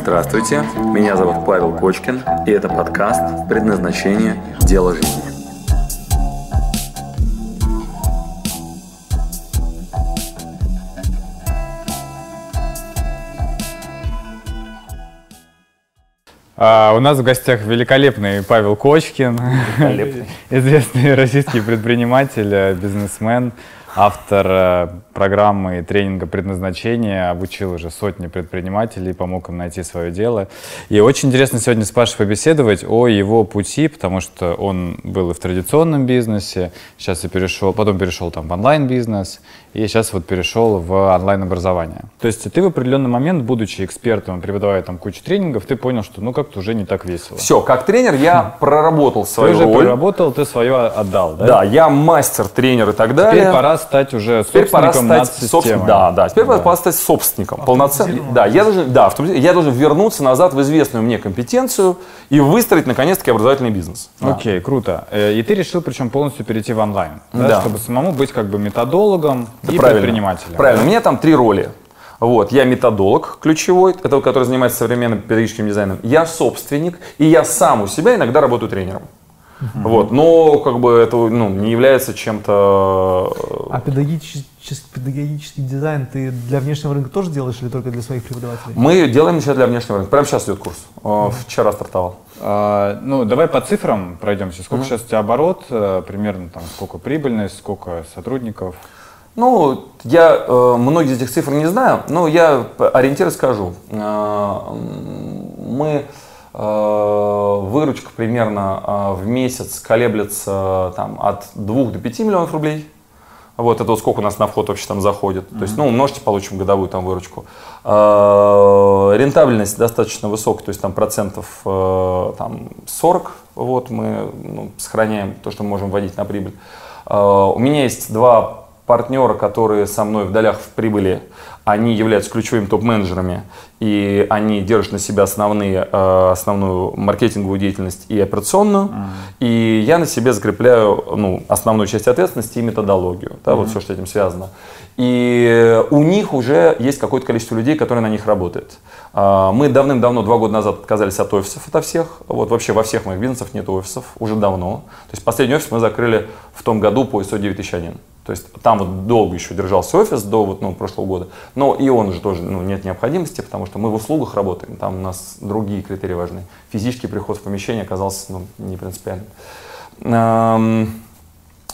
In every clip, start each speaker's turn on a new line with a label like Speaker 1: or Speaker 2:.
Speaker 1: Здравствуйте, меня зовут Павел Кочкин, и это подкаст «Предназначение. Дело жизни».
Speaker 2: А, у нас в гостях великолепный Павел Кочкин,
Speaker 1: Великолепный.
Speaker 2: известный российский предприниматель, э, бизнесмен, автор э, программы и тренинга предназначения, обучил уже сотни предпринимателей, помог им найти свое дело. И очень интересно сегодня с Пашей побеседовать о его пути, потому что он был и в традиционном бизнесе, сейчас и перешел, потом перешел там в онлайн-бизнес, и сейчас вот перешел в онлайн-образование. То есть ты в определенный момент, будучи экспертом, преподавая там кучу тренингов, ты понял, что ну как-то уже не так весело.
Speaker 1: Все, как тренер я проработал
Speaker 2: Ты
Speaker 1: свою
Speaker 2: уже
Speaker 1: роль.
Speaker 2: проработал, ты свое отдал, да?
Speaker 1: Да, я мастер, тренер и так далее.
Speaker 2: Теперь пора стать уже
Speaker 1: Теперь пора
Speaker 2: собственником
Speaker 1: стать
Speaker 2: над
Speaker 1: собствен-
Speaker 2: системой.
Speaker 1: Да, да. Теперь пора стать собственником. Полноценным. Да, я должен, да, я должен вернуться назад в известную мне компетенцию и выстроить наконец-таки образовательный бизнес. Да.
Speaker 2: Окей, круто. Э, И ты решил причем полностью перейти в онлайн, да,
Speaker 1: Да.
Speaker 2: чтобы самому быть как бы методологом и
Speaker 1: Правильно.
Speaker 2: предпринимателем.
Speaker 1: Правильно. У меня там три роли. Вот, я методолог ключевой, это вот, который занимается современным педагогическим дизайном. Я собственник, и я сам у себя иногда работаю тренером. Вот, но как бы это ну, не является чем-то э,
Speaker 3: А педагогический, педагогический дизайн ты для внешнего рынка тоже делаешь или только для своих преподавателей?
Speaker 1: Мы делаем сейчас для внешнего рынка. Прямо сейчас идет курс. Э, Вчера стартовал.
Speaker 2: А, ну, давай по цифрам пройдемся. Сколько сейчас у тебя оборот, э, примерно там, сколько прибыльность, сколько сотрудников?
Speaker 1: Ну, я э, многие из этих цифр не знаю, но я ориентир скажу. Э, мы э, выручка примерно э, в месяц колеблется там, от 2 до 5 миллионов рублей. Вот это вот сколько у нас на вход вообще там заходит. То есть, ну, умножьте, получим годовую там выручку. Э, Рентабельность достаточно высокая, то есть там процентов э, там 40. Вот мы ну, сохраняем то, что мы можем вводить на прибыль. Э, У меня есть два партнера, которые со мной в долях в прибыли, они являются ключевыми топ-менеджерами, и они держат на себя основные, э, основную маркетинговую деятельность и операционную, и я на себе закрепляю ну, основную часть ответственности и методологию, да, вот все, что с этим связано. И у них уже есть какое-то количество людей, которые на них работают. А, Мы давным-давно, два года назад, отказались от офисов ото всех. Вот вообще во всех моих бизнесах нет офисов уже давно. То есть последний офис мы закрыли в том году по ISO 9001. То есть там вот долго еще держался офис до вот, ну, прошлого года. Но и он уже тоже ну, нет необходимости, потому что мы в услугах работаем. Там у нас другие критерии важны. Физический приход в помещение оказался ну, не принципиальным. Эм,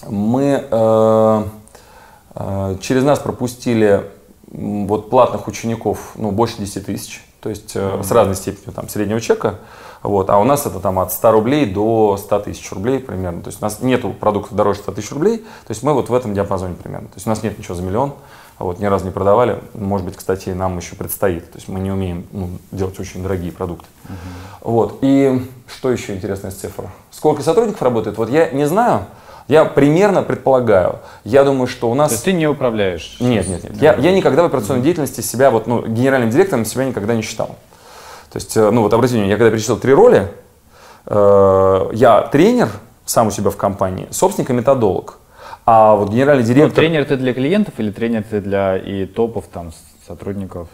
Speaker 1: Мы э, э, через нас пропустили вот платных учеников ну, больше 10 тысяч. То есть э, с разной степенью там, среднего чека. Вот, а у нас это там от 100 рублей до 100 тысяч рублей примерно. То есть у нас нету продуктов дороже 100 тысяч рублей. То есть мы вот в этом диапазоне примерно. То есть у нас нет ничего за миллион. Вот, ни разу не продавали. Может быть, кстати, нам еще предстоит. То есть мы не умеем ну, делать очень дорогие продукты. Вот. И что еще интересная цифра? Сколько сотрудников работает? Вот я не знаю. Я примерно предполагаю. Я думаю, что у нас...
Speaker 2: То есть ты не управляешь?
Speaker 1: Нет, нет, нет. Я, я никогда в операционной деятельности себя, вот, ну, генеральным директором себя никогда не считал. То есть, э, ну вот обратите внимание, я когда перечислил три роли, э, я тренер сам у себя в компании, собственник и методолог. А вот генеральный
Speaker 2: Ну,
Speaker 1: директор...
Speaker 2: тренер ты для клиентов или тренер ты для и топов, там, сотрудников?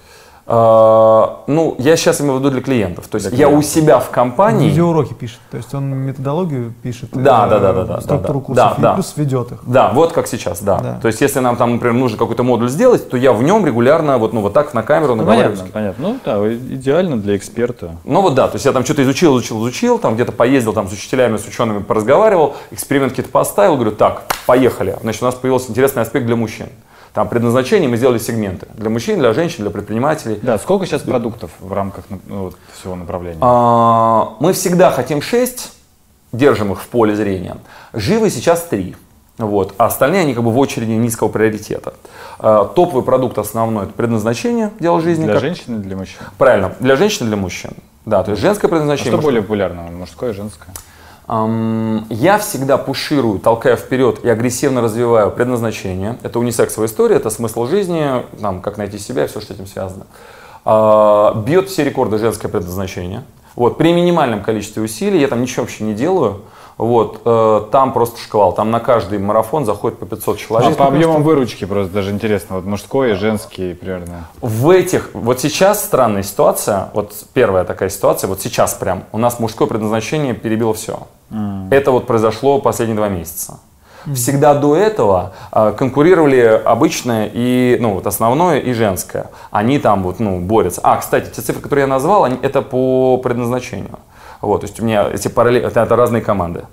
Speaker 1: Э, ну, я сейчас имею в виду для клиентов. То есть
Speaker 2: Для
Speaker 1: я у
Speaker 2: клиентов.
Speaker 1: себя в компании...
Speaker 3: Видеоуроки пишет, то есть он методологию пишет,
Speaker 1: Да,
Speaker 3: э,
Speaker 1: да, да, да, да,
Speaker 3: структуру
Speaker 1: да,
Speaker 3: курсов
Speaker 1: да, да.
Speaker 3: и плюс ведет их.
Speaker 1: Да, вот как сейчас, да.
Speaker 3: Да.
Speaker 1: То есть, если нам там, например, нужно какой-то модуль сделать, то я в нем регулярно вот, ну, вот так на камеру
Speaker 2: Ну,
Speaker 1: наговариваюсь.
Speaker 2: понятно, понятно. Ну да, идеально для эксперта.
Speaker 1: Ну вот да, то есть я там что-то изучил, изучил, изучил, там где-то поездил там с учителями, с учеными поразговаривал, эксперимент какие-то поставил, говорю, так, поехали. Значит, у нас появился интересный аспект для мужчин. Там предназначение мы сделали сегменты. Для мужчин, для женщин, для предпринимателей.
Speaker 2: Да, сколько сейчас продуктов в рамках ну, вот всего направления?
Speaker 1: А, Мы всегда хотим 6, держим их в поле зрения. Живы сейчас 3. Вот. А остальные, они как бы в очереди низкого приоритета. А, Топовый продукт основной – это предназначение, дело жизни.
Speaker 2: для
Speaker 1: как-
Speaker 2: женщин и для мужчин?
Speaker 1: Правильно, для женщин и для мужчин. Да, то есть женское
Speaker 2: А
Speaker 1: предназначение.
Speaker 2: что
Speaker 1: мужское.
Speaker 2: более популярно, мужское и женское?
Speaker 1: Я всегда пуширую, толкаю вперед и агрессивно развиваю предназначение. Это унисексовая история, это смысл жизни, там, как найти себя и все, что с этим связано. А, Бьет все рекорды женское предназначение. Вот, при минимальном количестве усилий, я там ничего вообще не делаю. Вот, э, там просто шквал. Там на каждый марафон заходит по 500
Speaker 2: А
Speaker 1: человек.
Speaker 2: по объемам выручки просто даже интересно, вот мужской и женский примерно.
Speaker 1: В этих, вот сейчас странная ситуация, вот первая такая ситуация, вот сейчас прям, у нас мужское предназначение перебило все. Это вот произошло последние два месяца. Всегда до этого а, конкурировали обычное и, ну, вот основное и женское. Они там вот, ну, борются. А, кстати, те цифры, которые я назвал, они, это по предназначению. Вот, то есть у меня эти параллели, это, это разные команды.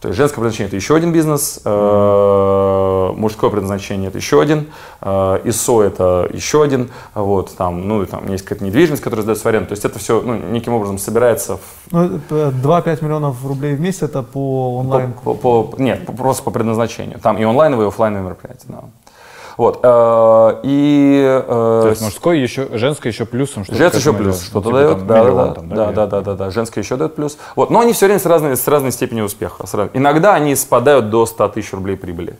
Speaker 1: То есть женское предназначение это еще один бизнес, э, мужское предназначение это еще один, э, ИСО это еще один, вот там, ну и там есть какая-то недвижимость, которая сдается в аренду. То есть это все ну, неким образом собирается в
Speaker 3: Ну, э, 2-5 миллионов рублей в месяц это по онлайн.
Speaker 1: По, по- по- нет, просто по предназначению. Там и онлайновые, и офлайновые мероприятия. Да. Вот. э, и э,
Speaker 2: То есть мужской еще, женское еще плюсом что-то.
Speaker 1: Женское еще плюс
Speaker 2: идет.
Speaker 1: что-то
Speaker 2: Ну, типа
Speaker 1: дает.
Speaker 2: там
Speaker 1: Да,
Speaker 2: миллион
Speaker 1: да,
Speaker 2: там,
Speaker 1: да,
Speaker 2: где-то.
Speaker 1: да, да, да, да. Женское еще дает плюс. Вот. Но они все время с разной, с разной степенью успеха. Иногда они спадают до 100 тысяч рублей прибыли.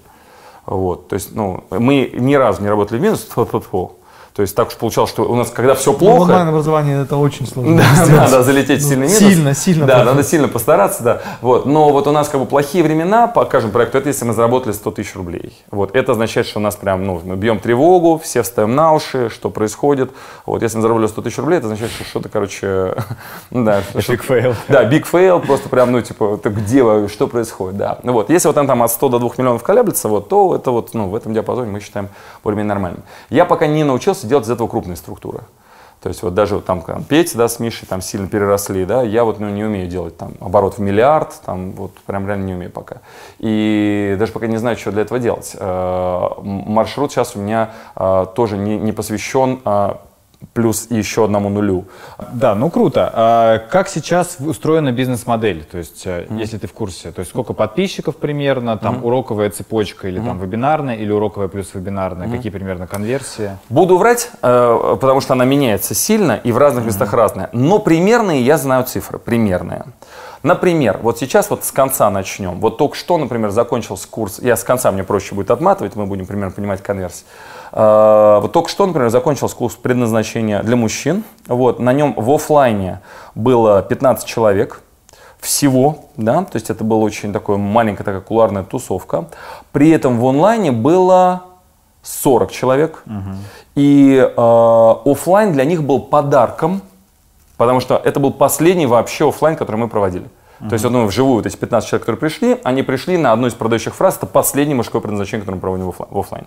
Speaker 1: Вот. То есть, ну, мы ни разу не работали в минус. Тьфу-тьфу-тьфу. То есть так уж получалось, что у нас, когда все
Speaker 3: Ну,
Speaker 1: плохо,
Speaker 3: онлайн образование это очень сложно.
Speaker 1: да,
Speaker 3: сделать.
Speaker 1: надо залететь в
Speaker 3: Ну,
Speaker 1: сильный минус.
Speaker 3: Сильно, сильно.
Speaker 1: Да,
Speaker 3: плохо.
Speaker 1: надо сильно постараться, да. Вот. Но вот у нас как бы плохие времена по каждому проекту, это если мы заработали 100 тысяч рублей. Вот. Это означает, что у нас прям, ну, мы бьем тревогу, все встаем на уши, что происходит. Вот. Если мы заработали 100 тысяч рублей, это означает, что что-то, короче, да.
Speaker 2: Big fail.
Speaker 1: Да, big fail, просто прям, ну, типа, это где, что происходит, да. Ну вот, если вот там, там от 100 до 2 миллионов колеблется, вот, то это вот, ну, в этом диапазоне мы считаем более-менее нормальным. Я пока не научился делать из этого крупные структуры. То есть вот даже вот там, там Петя, да, с Мишей там сильно переросли, да, я вот ну, не умею делать там оборот в миллиард, там вот прям реально не умею пока. И даже пока не знаю, что для этого делать. Э, Маршрут сейчас у меня э, тоже не, не посвящен э, плюс еще одному нулю.
Speaker 2: Да, ну круто. А как сейчас устроена бизнес-модель? То есть, э, если ты в курсе, то есть сколько подписчиков примерно, там уроковая цепочка или там вебинарная, или уроковая плюс вебинарная, какие примерно конверсии?
Speaker 1: Буду врать, э, потому что она меняется сильно и в разных местах разная. Но примерные я знаю цифры, примерные. Например, вот сейчас вот с конца начнем. Вот только что, например, закончился курс, я с конца мне проще будет отматывать, мы будем примерно понимать конверсии. Э, Вот только что, например, закончился курс предназначения для мужчин. Вот, на нем в оффлайне было 15 человек всего, да, то есть это была очень такая маленькая такая куларная тусовка. При этом в онлайне было 40 человек. И э, офлайн для них был подарком, потому что это был последний вообще офлайн, который мы проводили. То есть, ну, вживую, вот эти 15 человек, которые пришли, они пришли на одну из продающих фраз, это последнее мужское предназначение, которое мы проводим в офлайн-.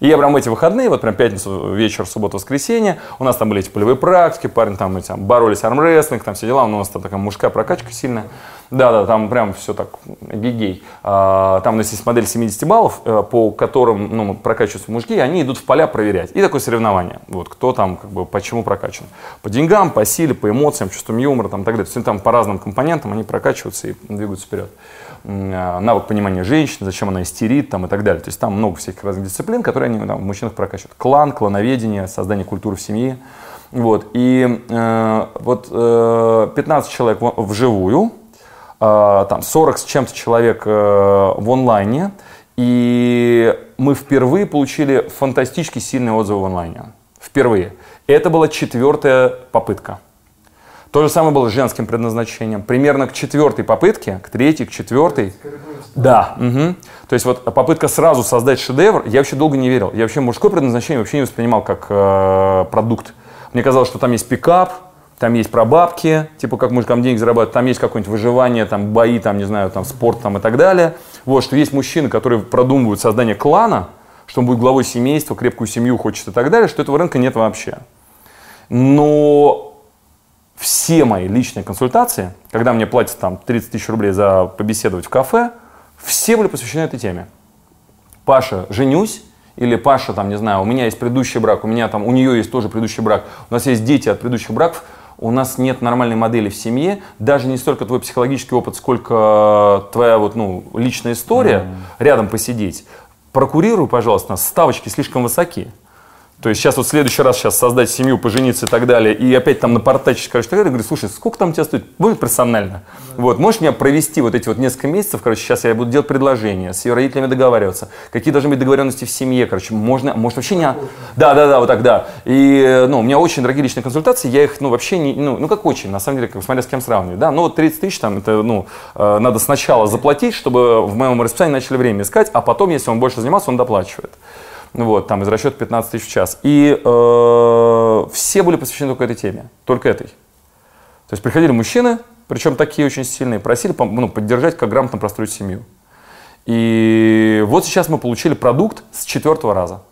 Speaker 1: И я прям эти выходные, вот прям пятницу, вечер, субботу, воскресенье, у нас там были эти полевые практики, парни там, эти, там боролись армрестлинг, там все дела, у нас там такая мужская прокачка сильная. Да-да, там прям все так гигей. А, там у нас есть модель 70 баллов, э, по которым ну, прокачиваются мужики, и они идут в поля проверять. И такое соревнование. Вот кто там, как бы, почему прокачан. По деньгам, по силе, по эмоциям, чувствам юмора там, так далее. То есть они там по разным компонентам они прокачиваются и двигаются вперед. А, Навык понимания женщины, зачем она истерит там, и так далее. То есть там много всяких разных дисциплин, которые они там, в мужчинах прокачивают. Клан, клановедение, создание культуры в семье. Вот. И э, вот э, 15 человек в- вживую, э, там 40 с чем-то человек э, в онлайне, и мы впервые получили фантастически сильные отзывы в онлайне. Впервые. Это была четвертая попытка. То же самое было с женским предназначением. Примерно к четвертой попытке, к третьей, к четвертой. Да. мгм. То есть вот попытка сразу создать шедевр, я вообще долго не верил. Я вообще мужское предназначение вообще не воспринимал как э, продукт. Мне казалось, что там есть пикап, там есть про бабки, типа как мужикам денег зарабатывать, там есть какое-нибудь выживание, там бои, там, не знаю, там спорт там и так далее. Вот, что есть мужчины, которые продумывают создание клана, что он будет главой семейства, крепкую семью хочет и так далее, что этого рынка нет вообще. Но все мои личные консультации, когда мне платят там 30 тысяч рублей за побеседовать в кафе, все были посвящены этой теме. Паша, женюсь, или Паша, там, не знаю, у меня есть предыдущий брак, у меня там, у нее есть тоже предыдущий брак, у нас есть дети от предыдущих браков, у нас нет нормальной модели в семье, даже не столько твой психологический опыт, сколько твоя вот, ну, личная история, рядом посидеть. Прокурируй, пожалуйста, ставочки слишком высоки. То есть сейчас вот в следующий раз сейчас создать семью, пожениться и так далее, и опять там напортачить, короче, так далее, говорю, слушай, сколько там тебя стоит? Будет персонально. Вот, можешь меня провести вот эти вот несколько месяцев, короче, сейчас я буду делать предложение, с ее родителями договариваться, какие должны быть договоренности в семье, короче, можно, может вообще не... Да, да, да, вот так, да. И, ну, у меня очень дорогие личные консультации, я их, ну, вообще не, ну, ну как очень, на самом деле, как, смотря с кем сравнивать, да, ну, вот 30 тысяч там, это, ну, э, надо сначала заплатить, чтобы в моем расписании начали время искать, а потом, если он больше занимался, он доплачивает. Вот, там из расчета 15 тысяч в час. И э, все были посвящены только этой теме, только этой. То есть приходили мужчины, причем такие очень сильные, просили ну, поддержать, как грамотно простроить семью. И вот сейчас мы получили продукт с четвертого раза,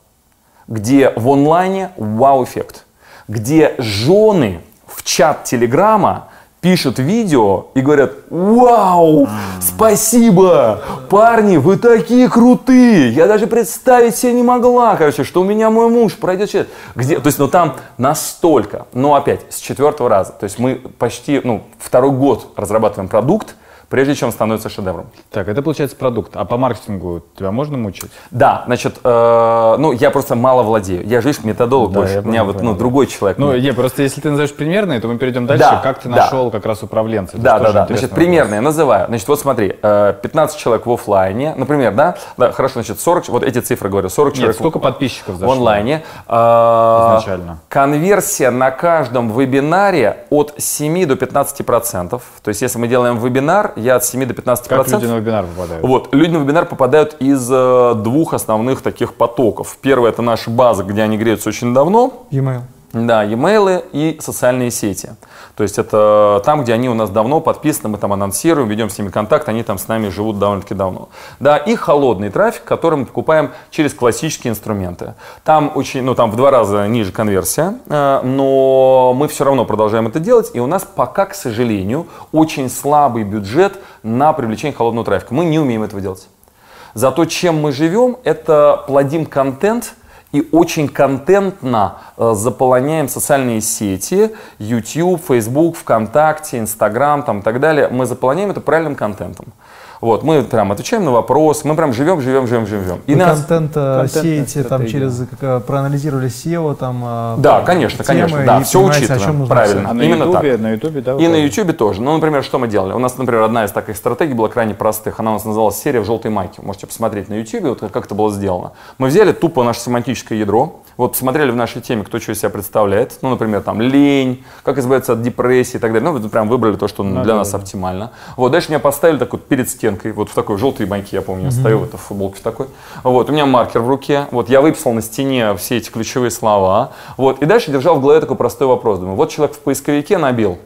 Speaker 1: где в онлайне вау-эффект, где жены в чат Телеграма пишут видео и говорят, вау, спасибо, парни, вы такие крутые, я даже представить себе не могла, короче, что у меня мой муж пройдет через... Где? То есть, ну там настолько, но опять, с четвертого раза, то есть мы почти, ну, второй год разрабатываем продукт, прежде чем становится шедевром.
Speaker 2: Так, это получается продукт. А по маркетингу тебя можно мучить?
Speaker 1: Да, значит, э, ну, я просто мало владею. Я же, видишь, методолог да, больше. У меня вот, ну, другой человек.
Speaker 2: Ну, не, просто если ты назовешь примерные, то мы перейдем дальше. Да, как ты да. нашел как раз управленца?
Speaker 1: Да, да, да. Значит, примерные называю. Значит, вот смотри, 15 э, человек в офлайне, например, да? Да, хорошо, значит, 40, вот эти цифры говорю, 40 Нет, человек
Speaker 2: сколько подписчиков зашло?
Speaker 1: В онлайне.
Speaker 2: Э, Изначально.
Speaker 1: Конверсия на каждом вебинаре от 7 до 15 процентов. То есть, если мы делаем вебинар, я от 7 до 15
Speaker 2: Как люди на вебинар попадают?
Speaker 1: Вот, люди на вебинар попадают из э, двух основных таких потоков. Первый это наша база, где они греются очень давно.
Speaker 3: E-mail.
Speaker 1: Да, e-mail и социальные сети. То есть это там, где они у нас давно подписаны, мы там анонсируем, ведем с ними контакт, они там с нами живут довольно-таки давно. Да, и холодный трафик, который мы покупаем через классические инструменты. Там очень, ну там в два раза ниже конверсия, э, но мы все равно продолжаем это делать, и у нас пока, к сожалению, очень слабый бюджет на привлечение холодного трафика. Мы не умеем этого делать. Зато чем мы живем, это плодим контент – и очень контентно э, заполоняем социальные сети, YouTube, Facebook, ВКонтакте, Instagram там, и так далее. Мы заполняем это правильным контентом. Вот, мы прям отвечаем на вопрос, мы прям живем, живем, живем, живем.
Speaker 3: И Вы нас... контент э, сеете там через, как, э, проанализировали SEO там. Э,
Speaker 1: да, конечно, конечно, да, все учитываем, правильно,
Speaker 2: а на
Speaker 1: именно
Speaker 2: YouTube,
Speaker 1: так.
Speaker 2: На YouTube, да.
Speaker 1: И на YouTube тоже. Ну, например, что мы делали? У нас, например, одна из таких стратегий была крайне простых. Она у нас называлась серия в желтой майке. Можете посмотреть на YouTube, вот как это было сделано. Мы взяли тупо наше семантическое ядро, вот посмотрели в нашей теме, кто что из себя представляет. Ну, например, там лень, как избавиться от депрессии и так далее. Ну, прям выбрали то, что ну, для да, нас да. оптимально. Вот, дальше меня поставили так вот перед стенкой, вот в такой желтой баньке, я помню, я стою, это в футболке такой. Вот, у меня маркер в руке, вот, я выписал на стене все эти ключевые слова. Вот, и дальше держал в голове такой простой вопрос. Думаю, вот человек в поисковике набил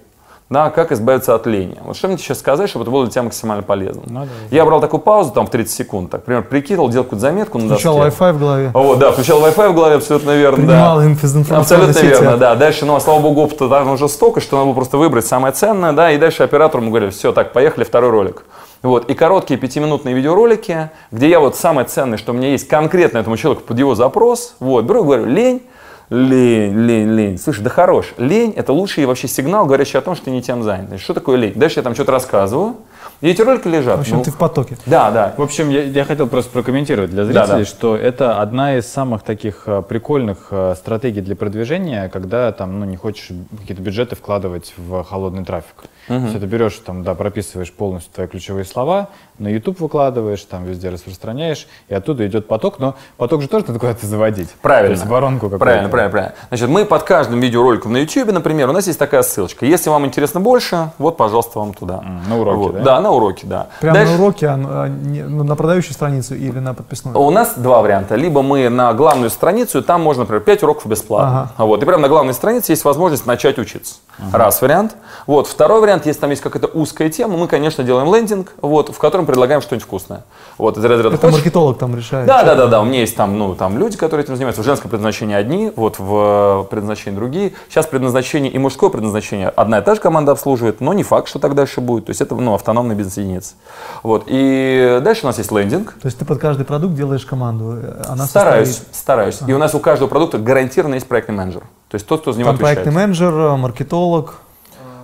Speaker 1: да, как избавиться от лени. Вот что мне сейчас сказать, чтобы это было для тебя максимально полезно? Ну, да, я брал такую паузу там в 30 секунд, так, например, прикидывал, делал какую-то заметку на
Speaker 3: Включал Wi-Fi в голове.
Speaker 1: О, да, включал Wi-Fi в голове, абсолютно верно,
Speaker 3: Принимал да. информацию
Speaker 1: Абсолютно верно, да. Дальше, ну, а слава богу, опыта там уже столько, что надо было просто выбрать самое ценное, да, и дальше оператору мы говорили, все, так, поехали, второй ролик. Вот, и короткие пятиминутные видеоролики, где я вот самое ценное, что у меня есть конкретно этому человеку под его запрос, вот, беру и говорю, лень, Лень, лень, лень. Слушай, да хорош. Лень – это лучший вообще сигнал, говорящий о том, что ты не тем занят. Что такое лень? Дальше я там что-то рассказываю, и эти ролики лежат.
Speaker 3: В общем, ну, ты в потоке.
Speaker 1: Да, да.
Speaker 2: В общем, я, я хотел просто прокомментировать для зрителей, да, да. что это одна из самых таких э, прикольных э, стратегий для продвижения, когда там, ну, не хочешь какие-то бюджеты вкладывать в холодный трафик. Угу. То есть это берешь, там, да, прописываешь полностью твои ключевые слова, на YouTube выкладываешь, там везде распространяешь, и оттуда идет поток, но поток же тоже надо куда-то заводить.
Speaker 1: Правильно.
Speaker 2: То есть воронку какую-то.
Speaker 1: Правильно, правильно, правильно. Значит, мы под каждым видеороликом на YouTube, например, у нас есть такая ссылочка. Если вам интересно больше, вот, пожалуйста, вам туда.
Speaker 2: На уроке, вот. да?
Speaker 1: Да, на уроке, да.
Speaker 3: Прямо Дальше... на уроке, а, а ну, на продающую страницу или на подписную?
Speaker 1: У нас два варианта. Либо мы на главную страницу, там можно, например, 5 уроков бесплатно. Ага. Вот, и прямо на главной странице есть возможность начать учиться. Ага. Раз вариант. Вот, второй вариант, если там есть какая-то узкая тема, мы, конечно, делаем лендинг, вот, в котором предлагаем что-нибудь вкусное. Вот,
Speaker 3: из разряда, Это хочешь? маркетолог там решает.
Speaker 1: Да, да, да, да. У меня есть там, ну, там люди, которые этим занимаются. В женском предназначении одни, вот в предназначении другие. Сейчас предназначение и мужское предназначение одна и та же команда обслуживает, но не факт, что так дальше будет. То есть это ну, автономный бизнес-единица. Вот. И дальше у нас есть лендинг.
Speaker 3: То есть ты под каждый продукт делаешь команду?
Speaker 1: Она стараюсь, состоит... стараюсь. Ага. И у нас у каждого продукта гарантированно есть проектный менеджер. То есть тот, кто занимает
Speaker 3: Там проектный менеджер, маркетолог.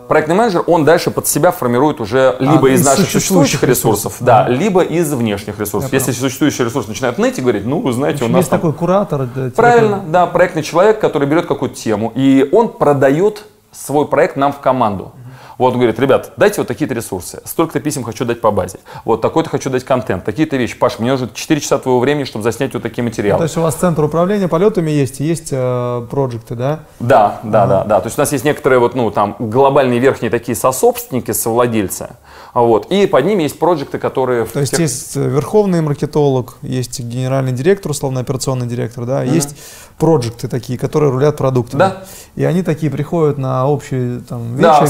Speaker 1: Проектный менеджер, он дальше под себя формирует уже либо
Speaker 3: А,
Speaker 1: из
Speaker 3: из
Speaker 1: наших
Speaker 3: существующих
Speaker 1: существующих ресурсов,
Speaker 3: ресурсов.
Speaker 1: да, либо из внешних ресурсов.
Speaker 3: Я
Speaker 1: Если существующий ресурс начинает ныть и говорить, ну, вы знаете, у нас
Speaker 3: есть
Speaker 1: там
Speaker 3: такой куратор. э, типа,
Speaker 1: Правильно, да, проектный человек, который берет какую-то тему, и он продает свой проект нам в команду. Вот он говорит, ребят, дайте вот такие-то ресурсы, столько-то писем хочу дать по базе, вот такой-то хочу дать контент, такие-то вещи. Паш, мне нужно 4 часа твоего времени, чтобы заснять вот такие
Speaker 3: То
Speaker 1: материалы.
Speaker 3: есть у вас центр управления полетами есть, есть э, проекты, да?
Speaker 1: Да, да, да, да. То есть у нас есть некоторые вот, ну, там, глобальные верхние такие сособственники, совладельцы, вот, и под ними есть проекты, которые...
Speaker 3: То есть
Speaker 1: тех-
Speaker 3: есть э, верховный маркетолог, есть генеральный директор, условно операционный директор, да, есть проекты такие, которые рулят продуктами.
Speaker 1: Да.
Speaker 3: И они такие приходят на общие там вещи
Speaker 1: Да,
Speaker 3: и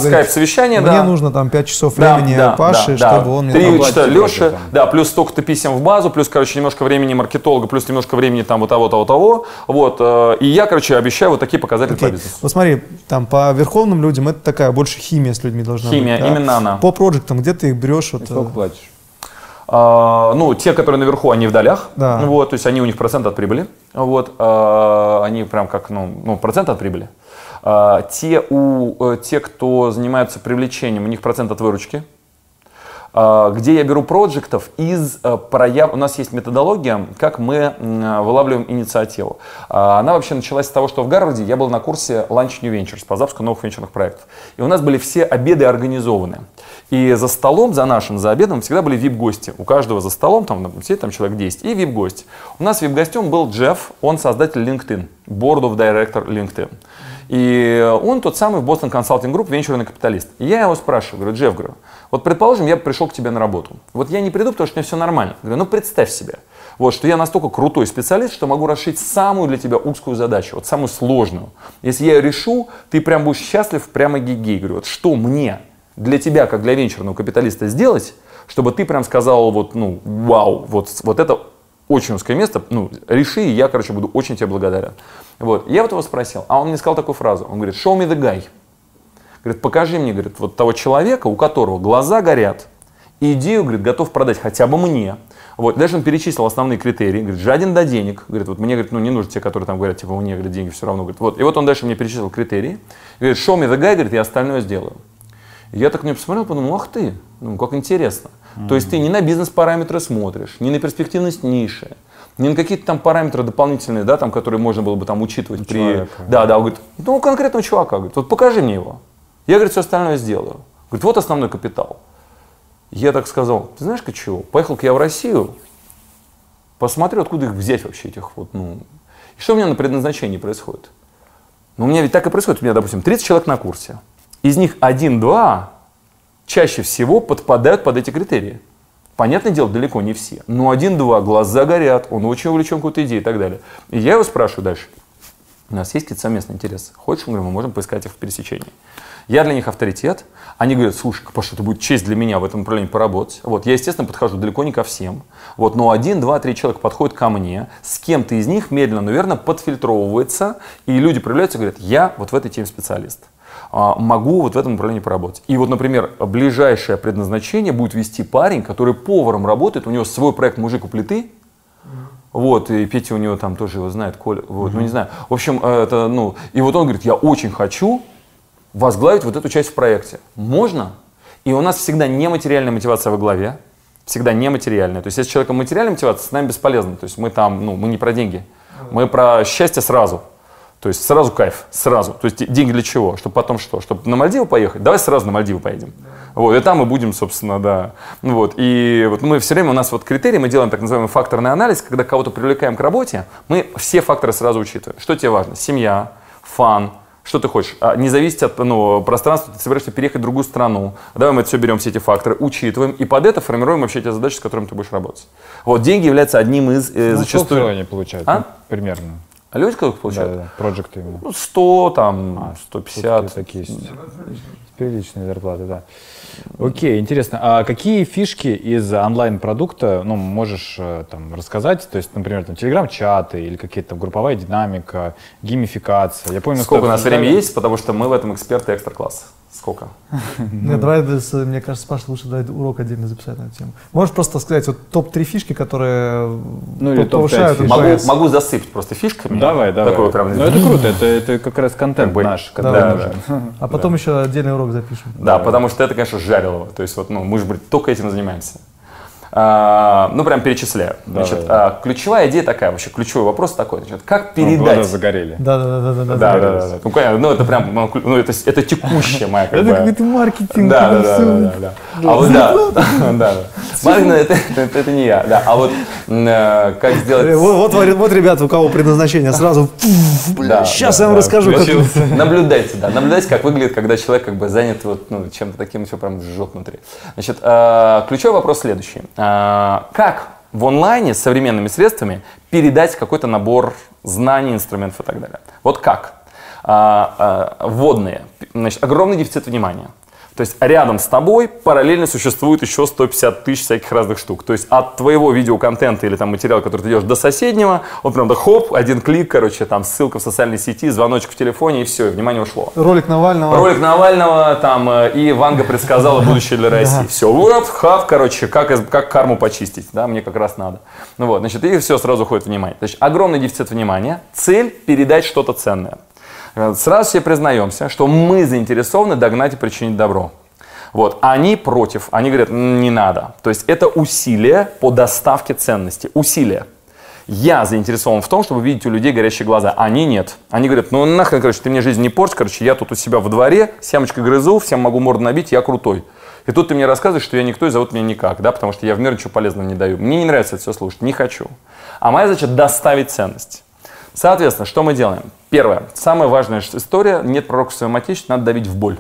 Speaker 1: скайп-совещание,
Speaker 3: мне
Speaker 1: да.
Speaker 3: нужно там 5 часов
Speaker 1: Да,
Speaker 3: времени
Speaker 1: да,
Speaker 3: Паши,
Speaker 1: да, да.
Speaker 3: чтобы он мне
Speaker 1: Три учета Леши,
Speaker 2: там.
Speaker 1: да, плюс столько-то писем в базу, плюс, короче, немножко времени маркетолога, плюс немножко времени там вот того, того, того. Вот, э, и я, короче, обещаю вот такие показатели
Speaker 3: Окей.
Speaker 1: по бизнесу.
Speaker 3: Вот смотри, там по верховным людям это такая больше химия с людьми должна
Speaker 1: Химия,
Speaker 3: быть. да?
Speaker 1: именно она.
Speaker 3: По проектам, где ты их берешь? Вот,
Speaker 2: Сколько
Speaker 3: э,
Speaker 2: платишь?
Speaker 1: А, ну, те, которые наверху, они в долях.
Speaker 3: Да.
Speaker 1: Вот, то есть они у них процент от прибыли. Вот, а, они прям как, ну, ну, процент от прибыли. А, те, у, э, те, кто занимаются привлечением, у них процент от выручки. А, где я беру проектов из э, прояв... У нас есть методология, как мы вылавливаем инициативу. А, Она вообще началась с того, что в Гарварде я был на курсе Lunch New Ventures по запуску новых венчурных проектов. И у нас были все обеды организованы. И за столом, за нашим, за обедом всегда были VIP-гости. У каждого за столом, там, сидит там человек 10, и VIP-гость. У нас VIP-гостем был Джефф, он создатель LinkedIn, Board of Director LinkedIn. И он тот самый в Boston Consulting Group, венчурный капиталист. И я его спрашиваю, говорю, Джефф, говорю, вот предположим, я пришел к тебе на работу. Вот я не приду, потому что меня все нормально. Говорю, ну представь себе, вот, что я настолько крутой специалист, что могу расшить самую для тебя узкую задачу, вот самую сложную. Если я ее решу, ты прям будешь счастлив, прямо гигей. Говорю, вот что мне для тебя, как для венчурного капиталиста, сделать, чтобы ты прям сказал, вот, ну, вау, вот, вот это очень узкое место, ну, реши, и я, короче, буду очень тебе благодарен. Вот, я вот его спросил, а он мне сказал такую фразу, он говорит, show me the guy. Говорит, покажи мне, говорит, вот того человека, у которого глаза горят, и идею, говорит, готов продать хотя бы мне. Вот, дальше он перечислил основные критерии, говорит, жаден до денег, говорит, вот мне, говорит, ну не нужны те, которые там говорят, типа, мне, говорит, деньги все равно, говорит, вот, и вот он дальше мне перечислил критерии, говорит, show me the guy, говорит, я остальное сделаю. Я так него посмотрел, подумал, ах ты, ну как интересно. То есть ты не на бизнес-параметры смотришь, не на перспективность ниши, не на какие-то там параметры дополнительные, да, там, которые можно было бы там учитывать при...
Speaker 2: человека.
Speaker 1: Да, да, он говорит, ну конкретного чувака, говорит, вот покажи мне его. Я, говорит, все остальное сделаю. Говорит, вот основной капитал. Я так сказал, ты знаешь-ка чего, поехал-ка я в Россию, посмотрю, откуда их взять вообще, этих вот, ну... И что у меня на предназначении происходит? Ну, у меня ведь так и происходит. У меня, допустим, 30 человек на курсе. Из них один-два чаще всего подпадают под эти критерии. Понятное дело, далеко не все. Но один-два, глаза горят, он очень увлечен какой-то идеей и так далее. И я его спрашиваю дальше. У нас есть какие-то совместные интересы. Хочешь, мы можем поискать их в пересечении. Я для них авторитет. Они говорят, слушай, Паша, это будет честь для меня в этом направлении поработать. Вот, я, естественно, подхожу далеко не ко всем. Вот, но один, два, три человека подходят ко мне. С кем-то из них медленно, но верно подфильтровывается. И люди проявляются и говорят, я вот в этой теме специалист. А, могу вот в этом направлении поработать. И вот, например, ближайшее предназначение будет вести парень, который поваром работает, у него свой проект «Мужик у плиты», вот, и Петя у него там тоже его знает, Коля, вот, ну не знаю. В общем, э, это, ну, и вот он говорит, я очень хочу возглавить вот эту часть в проекте. Можно? И у нас всегда нематериальная мотивация во главе, всегда нематериальная. То есть, если человека материальная мотивация, с нами бесполезно. То есть, мы там, ну, мы не про деньги, мы про счастье сразу. То есть, сразу кайф, сразу. То есть, деньги для чего? Чтобы потом что? Чтобы на Мальдивы поехать? Давай сразу на Мальдивы поедем. Вот, и там мы будем, собственно, да. Вот, и вот мы все время, у нас вот критерии, мы делаем так называемый факторный анализ, когда кого-то привлекаем к работе, мы все факторы сразу учитываем. Что тебе важно? Семья, фан, что ты хочешь? А, не зависит от ну, пространства, ты собираешься переехать в другую страну. Давай мы это все берем, все эти факторы, учитываем, и под это формируем вообще те задачи, с которыми ты будешь работать. Вот, деньги являются одним из э,
Speaker 2: Ну,
Speaker 1: зачастую...
Speaker 2: сколько они получают?
Speaker 1: А?
Speaker 2: Ну, примерно.
Speaker 1: А люди
Speaker 2: Да,
Speaker 1: получают?
Speaker 2: да, да. Проекты именно.
Speaker 1: Ну, 100, там, 150.
Speaker 2: Такие с- приличные зарплаты, да. Окей, интересно. А какие фишки из онлайн-продукта, ну, можешь э, там рассказать? То есть, например, там телеграм-чаты или какие-то там групповая динамика, геймификация. Я помню,
Speaker 1: Сколько у нас времени есть, потому что мы в этом эксперты экстра-класса. Сколько?
Speaker 3: Нет, давай, с- мне кажется, Паша, лучше давай урок отдельно записать на эту тему. Можешь просто сказать вот топ-3 фишки, которые
Speaker 2: Ну, или
Speaker 3: по- повышают
Speaker 2: фишек.
Speaker 1: Могу, могу засыпать просто фишками.
Speaker 2: Давай, давай.
Speaker 1: Такой вот прям,
Speaker 2: Ну это круто, это, это как раз контент наш, который
Speaker 1: да,
Speaker 2: нужен.
Speaker 3: А потом еще отдельный урок запишем.
Speaker 1: Да, потому что это, конечно, жарилово. То есть вот, ну, мы же блин, только этим занимаемся. А, ну, прям перечисляю.
Speaker 2: Давай,
Speaker 1: Значит,
Speaker 2: давай.
Speaker 1: а, ключевая идея такая, вообще ключевой вопрос такой, значит, как
Speaker 2: Ну, глаза
Speaker 1: передать...
Speaker 2: загорели.
Speaker 3: Да, да, да, да, да.
Speaker 1: Да,
Speaker 3: да.
Speaker 1: да, да, да. Ну, понятно, ну, это прям, ну, ну, это, это текущая моя, как
Speaker 3: Это
Speaker 1: бы...
Speaker 3: какой-то маркетинг.
Speaker 1: Да,
Speaker 3: это
Speaker 1: да, да, да, да. А вот да, да, да. Марина, это, это, это не я, да. А вот э, как сделать...
Speaker 3: Вот, вот, вот, ребята, у кого предназначение, сразу,
Speaker 1: Да,
Speaker 3: сейчас я вам расскажу, как...
Speaker 1: Наблюдайте, да, наблюдайте, как выглядит, когда человек как бы занят вот, ну, чем-то таким, все прям жжет внутри. Значит, э, ключевой вопрос следующий. Э, как в онлайне с современными средствами передать какой-то набор знаний, инструментов и так далее? Вот как? А, а, вводные. Значит, огромный дефицит внимания. То есть рядом с тобой параллельно существует еще 150 тысяч всяких разных штук. То есть от твоего видеоконтента или там материала, который ты делаешь, до соседнего, вот прям да хоп, один клик, короче, там ссылка в социальной сети, звоночек в телефоне и все, и внимание ушло.
Speaker 3: Ролик Навального.
Speaker 1: Ролик Навального там э, и Ванга предсказала будущее для России. Все, вот, хав, короче, как, как карму почистить, да, мне как раз надо. Ну вот, значит, и все сразу уходит внимание. То есть огромный дефицит внимания, цель передать что-то ценное. Э, Сразу себе признаемся, что мы заинтересованы догнать и причинить добро. Вот, они против, они говорят, «М, не надо. То есть это усилие по доставке ценности, усилие. Я заинтересован в том, чтобы видеть у людей горящие глаза. Они нет. Они говорят, ну нахрен, короче, ты мне жизнь не портишь, короче, я тут у себя во дворе, семечкой грызу, всем могу морду набить, я крутой. И тут ты мне рассказываешь, что я никто и зовут меня никак, да, потому что я в мир ничего полезного не даю. Мне не нравится это все слушать, не хочу. А моя задача доставить ценность. Соответственно, что мы делаем? Первое, самая важная история, нет пророка в своем отечестве, надо давить в боль.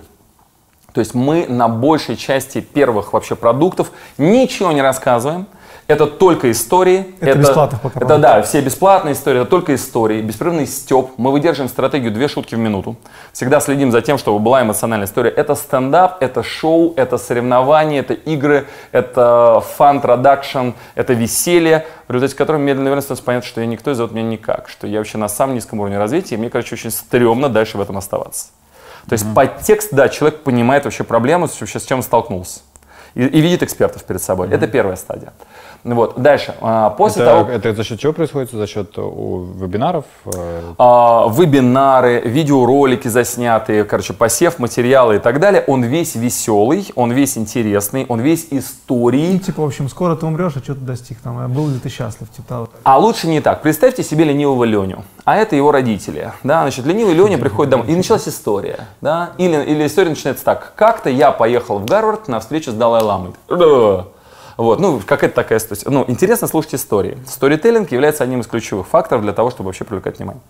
Speaker 1: То есть мы на большей части первых вообще продуктов ничего не рассказываем. Это только истории.
Speaker 3: Это бесплатных пока
Speaker 1: Это да, все бесплатные истории, это только истории, беспрерывный степ. Мы выдерживаем стратегию две шутки в минуту. Всегда следим за тем, чтобы была эмоциональная история. Это стендап, это шоу, это соревнования, это игры, это fun production, это веселье, в результате которого медленно, наверное, становится понятно, что я никто и зовут меня никак, что я вообще на самом низком уровне развития, и мне, короче, очень стрёмно дальше в этом оставаться. То есть подтекст, да, человек понимает вообще проблему, с- вообще с чем он столкнулся. И, и видит экспертов перед собой. Это первая стадия. Ну Вот. Дальше. А, После
Speaker 2: Это,
Speaker 1: того,
Speaker 2: это за счет чего происходит? За счет э, у, вебинаров? э,
Speaker 1: а, вебинары, видеоролики заснятые, короче, посев, материалы и так далее, он весь веселый, он весь интересный, он весь
Speaker 3: Ну,
Speaker 1: истории.
Speaker 3: типа, в общем, скоро ты умрешь, а что ты достиг там, а был ли ты счастлив, типа того.
Speaker 1: А лучше не так. Представьте себе ленивого Леню, а это его родители. Да, значит, ленивый Леня приходит домой, и началась история. Да? Или, или история начинается так. Как-то я поехал в Гарвард на встречу с Далай-Ламой. Вот, ну, какая-то такая история. Ну, интересно слушать истории. Сторителлинг является одним из ключевых факторов для того, чтобы вообще привлекать внимание.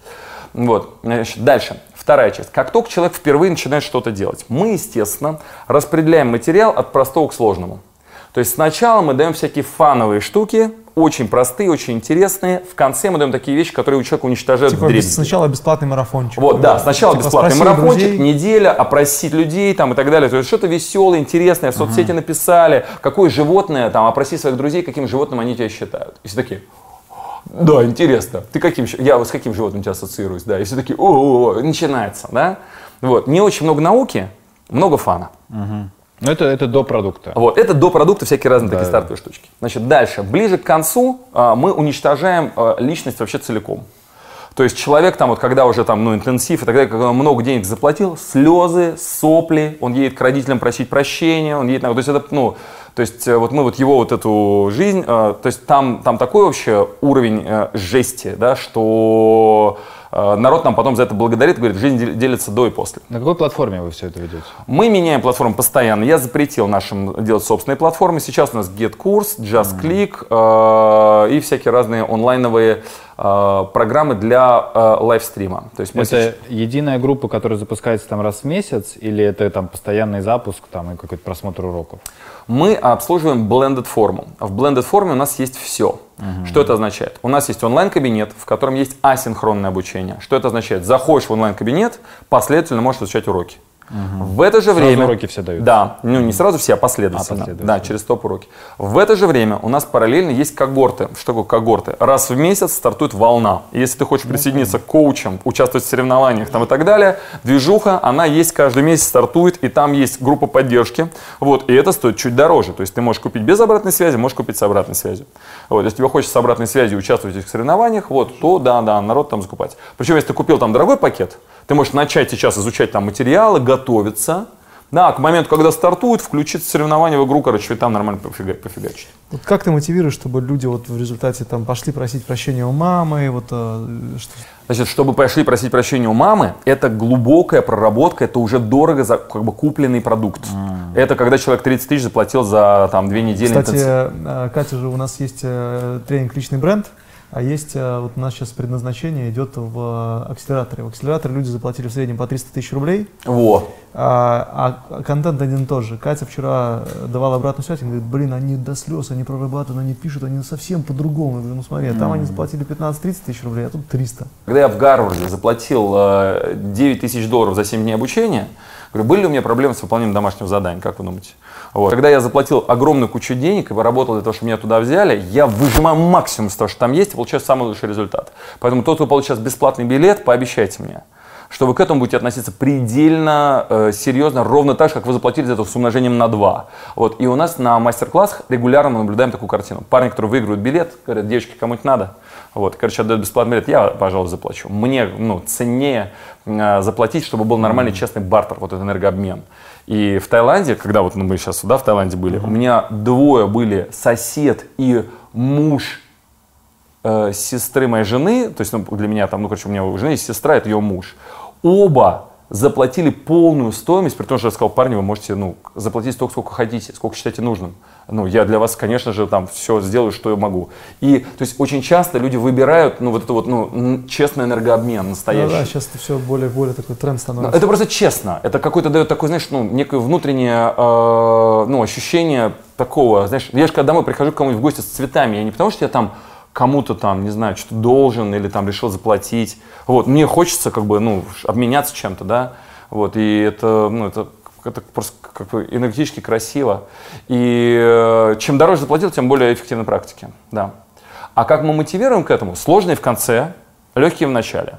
Speaker 1: Вот, значит, дальше. Вторая часть. Как только человек впервые начинает что-то делать, мы, естественно, распределяем материал от простого к сложному. То есть сначала мы даем всякие фановые штуки, очень простые, очень интересные. В конце мы даем такие вещи, которые у человека уничтожают
Speaker 3: Типа,
Speaker 1: вдребезги.
Speaker 3: сначала бесплатный марафончик.
Speaker 1: Вот, да, сначала
Speaker 3: Типа,
Speaker 1: бесплатный марафончик,
Speaker 3: друзей.
Speaker 1: неделя, опросить людей там и так далее. То есть что-то веселое, интересное, в соцсети написали, какое животное, там, опроси своих друзей, каким животным они тебя считают. И все такие, да, интересно. Ты каким, я вот с каким животным тебя ассоциируюсь, да. И все такие, о, начинается, да. Вот, не очень много науки, много фана.
Speaker 2: Ну, это, это до продукта.
Speaker 1: Вот, это до продукта всякие разные такие
Speaker 2: Да,
Speaker 1: стартовые штучки. Значит, дальше, ближе к концу а, мы уничтожаем а, личность вообще целиком. То есть человек там, вот когда уже там, ну, интенсив и так далее, когда он много денег заплатил, слезы, сопли, он едет к родителям просить прощения, он едет на... То есть это, ну, то есть э, вот мы вот его вот эту жизнь, э, то есть там, там такой вообще уровень э, жести, да, что народ нам потом за это благодарит, говорит, жизнь дел- делится до и после.
Speaker 2: На какой платформе вы все это ведете?
Speaker 1: Мы меняем платформу постоянно. Я запретил нашим делать собственные платформы. Сейчас у нас GetCourse, JustClick э, и всякие разные онлайновые э, программы для э, лайвстрима. То есть мы
Speaker 2: это
Speaker 1: сейчас-
Speaker 2: единая группа, которая запускается там раз в месяц, или это там постоянный запуск там и какой-то просмотр уроков?
Speaker 1: мы обслуживаем blended форму. В blended форме у нас есть все. Что это означает? У нас есть онлайн-кабинет, в котором есть асинхронное обучение. Что это означает? Заходишь в онлайн-кабинет, последовательно можешь изучать уроки. В это же
Speaker 2: Сразу
Speaker 1: время...
Speaker 2: уроки все дают?
Speaker 1: Да, ну не сразу все, а последовательно.
Speaker 2: А, последовательно.
Speaker 1: Да, через топ-уроки. В это же время у нас параллельно есть когорты. Что такое когорты? Раз в месяц стартует волна. И Если ты хочешь присоединиться к коучам, участвовать в соревнованиях там, и так далее, движуха, она есть каждый месяц, стартует, и там есть группа поддержки. Вот, и это стоит чуть дороже. То есть ты можешь купить без обратной связи, можешь купить с обратной связью. Вот, если тебе хочется с обратной связью участвовать в этих соревнованиях, вот, то да, да, народ там закупать. Причем, если ты купил там дорогой пакет, ты можешь начать сейчас изучать там материалы, готовиться. Да, к моменту, когда стартует, включить соревнования в игру, короче, и там нормально пофига- пофигачить.
Speaker 3: Вот как ты мотивируешь, чтобы люди вот в результате там пошли просить прощения у мамы, вот э, что-
Speaker 1: Значит, чтобы пошли просить прощения у мамы, это глубокая проработка, это уже дорого за как бы купленный продукт. Это когда человек 30 тысяч заплатил за там две недели.
Speaker 3: Кстати,
Speaker 1: интенсив-
Speaker 3: э, Катя же у нас есть э, тренинг личный бренд, а есть э, вот у нас сейчас предназначение идет в э, акселераторе. В акселераторе люди заплатили в среднем по 300 тысяч рублей,
Speaker 1: Во.
Speaker 3: а, а контент один и тот же. Катя вчера э, давала обратную связь и говорит, блин, они до слез, они прорабатывают, они пишут, они совсем по-другому. Я говорю, ну смотри, а там они заплатили 15-30 тысяч рублей, а тут 300.
Speaker 1: Когда я в Гарварде заплатил э, 9 тысяч долларов за 7 дней обучения, говорю, были ли у меня проблемы с выполнением домашнего задания, как вы думаете? Вот. Когда я заплатил огромную кучу денег и поработал для того, чтобы меня туда взяли, я выжимаю максимум из того, что там есть, и получаю самый лучший результат. Поэтому тот, кто сейчас бесплатный билет, пообещайте мне, что вы к этому будете относиться предельно э, серьезно, ровно так же, как вы заплатили за это с умножением на 2. Вот. И у нас на мастер-классах регулярно мы наблюдаем такую картину. Парни, которые выигрывают билет, говорят, девочки, кому-нибудь надо? Вот, короче, отдают бесплатный билет, я, пожалуй, заплачу. Мне ну, ценнее э, заплатить, чтобы был нормальный, честный бартер, вот этот энергообмен. И в Таиланде, когда вот ну, мы сейчас сюда в Таиланде были, у меня двое были сосед и муж э, сестры моей жены, то есть ну, для меня там, ну, короче, у меня у жены есть сестра, это ее муж. Оба заплатили полную стоимость, при том, что я сказал, парни, вы можете ну, заплатить столько, сколько хотите, сколько считаете нужным. Ну, я для вас, конечно же, там все сделаю, что я могу. И, то есть, очень часто люди выбирают, ну, вот это вот, ну, честный энергообмен
Speaker 3: Ну
Speaker 1: настоящий.
Speaker 3: да, сейчас это все более, более такой тренд
Speaker 1: Ну,
Speaker 3: становится.
Speaker 1: Это просто честно. Это какой-то дает такой, знаешь, ну, некое внутреннее э, ну, ощущение такого, знаешь, я же когда домой прихожу к кому-нибудь в гости с цветами, я не потому что я там кому-то там, не знаю, что-то должен или там решил заплатить. Вот, мне хочется как бы, ну, обменяться чем-то, да. Вот, и это, ну, это, это просто как бы энергетически красиво. И э, чем дороже заплатил, тем более эффективны практики, да. А как мы мотивируем к этому? Сложные в конце, легкие в начале.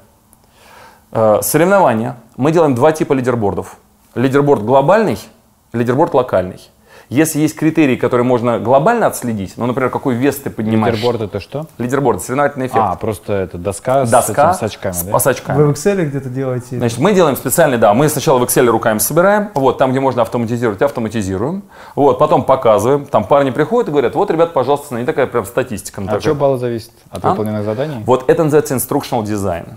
Speaker 1: Э, Соревнования. Мы делаем два типа лидербордов. Лидерборд глобальный, лидерборд локальный. Если есть критерии, которые можно глобально отследить, ну, например, какой вес ты поднимаешь.
Speaker 2: Лидерборд это что?
Speaker 1: Лидерборд, соревновательный эффект.
Speaker 2: А, просто это доска, с,
Speaker 1: Доска
Speaker 2: этим, с очками,
Speaker 1: с,
Speaker 2: да?
Speaker 1: с очками.
Speaker 3: Вы в Excel где-то делаете?
Speaker 1: Значит, мы делаем специальный, да, мы сначала в Excel руками собираем, вот, там, где можно автоматизировать, автоматизируем, вот, потом показываем, там парни приходят и говорят, вот, ребят, пожалуйста, не такая прям статистика.
Speaker 2: А от
Speaker 1: такой».
Speaker 2: чего баллы зависит? От
Speaker 1: А?
Speaker 2: выполненных заданий?
Speaker 1: Вот это называется instructional design.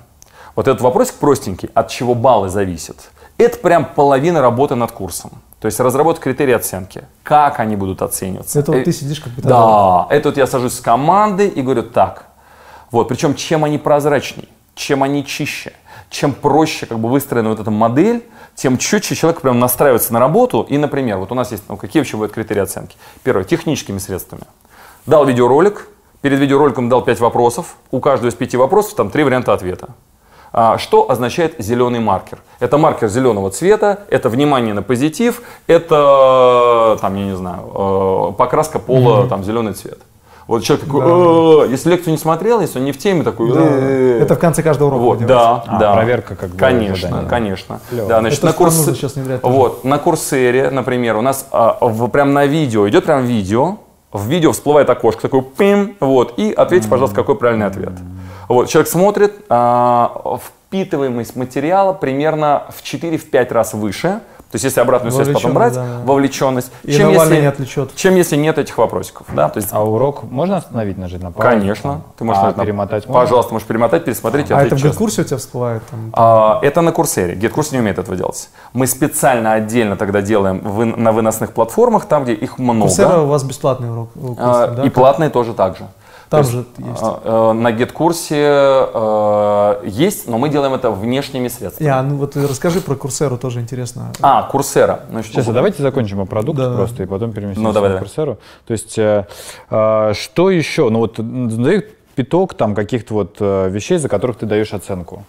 Speaker 1: Вот этот вопросик простенький, от чего баллы зависят. Это прям половина работы над курсом. То есть разработать критерии оценки. Как они будут оцениваться.
Speaker 3: Это вот
Speaker 1: Э,
Speaker 3: ты сидишь как педагог.
Speaker 1: Да, это вот я сажусь с командой и говорю так. Вот, причем чем они прозрачней, чем они чище, чем проще как бы выстроена вот эта модель, тем четче человек прям настраивается на работу. И, например, вот у нас есть, ну, какие вообще бывают критерии оценки? Первое, техническими средствами. Дал видеоролик, перед видеороликом дал 5 вопросов, у каждого из пяти вопросов там три варианта ответа. А, Что означает зеленый маркер? Это маркер зеленого цвета, это внимание на позитив, это, там, я не знаю, э, покраска пола, там, зеленый цвет. Вот человек такой, «Э-э-э». если лекцию не смотрел, если он не в теме, такой,
Speaker 3: Да.
Speaker 1: «Э-э-э».
Speaker 3: Это в конце каждого урока
Speaker 1: Вот, да,
Speaker 2: А,
Speaker 1: да.
Speaker 2: проверка как бы
Speaker 1: Конечно,
Speaker 2: задания.
Speaker 1: конечно.
Speaker 2: Клево.
Speaker 1: Да, значит,
Speaker 3: Это
Speaker 1: на
Speaker 3: нужно сейчас внедрять
Speaker 1: вот, на курсере, например, у нас а, в, прям на видео, идет прям видео, в видео всплывает окошко, такой пим, вот, и ответьте, пожалуйста, какой правильный ответ. Вот, человек смотрит, а, впитываемость материала примерно в 4-5 раз выше, то есть если обратную связь потом брать,
Speaker 3: Вовлеченность, да,
Speaker 1: вовлеченность,
Speaker 3: И
Speaker 1: чем если,
Speaker 3: не отвлечет.
Speaker 1: чем если нет этих вопросиков, да, то есть
Speaker 2: А урок можно остановить, нажать на паузу?
Speaker 1: Конечно. Ты можешь
Speaker 2: а
Speaker 1: нажать на-
Speaker 2: перемотать можно?
Speaker 1: Пожалуйста, можешь перемотать, пересмотреть и
Speaker 3: А это в курсе у тебя всплывает? Там,
Speaker 1: А, это на курсере. GetCourse не умеет этого делать. Мы специально отдельно тогда делаем вы- на выносных платформах, там, где их много.
Speaker 3: Курсера у вас бесплатный урок. урок
Speaker 1: А,
Speaker 3: да?
Speaker 1: И платные тоже так же.
Speaker 3: Там же
Speaker 1: есть, а, э, На GetCourse э, есть, но мы делаем это внешними средствами.
Speaker 3: Я, ну вот расскажи про Курсеру, тоже интересно.
Speaker 1: А, Курсера. Значит,
Speaker 2: Сейчас, а давайте закончим о продукте
Speaker 3: Да.
Speaker 2: просто и потом переместимся
Speaker 1: Ну, давай,
Speaker 2: на
Speaker 1: давай.
Speaker 2: Курсеру. То есть, э, э, что еще? Ну вот, дай пяток там каких-то вот э, вещей, за которых ты даешь оценку.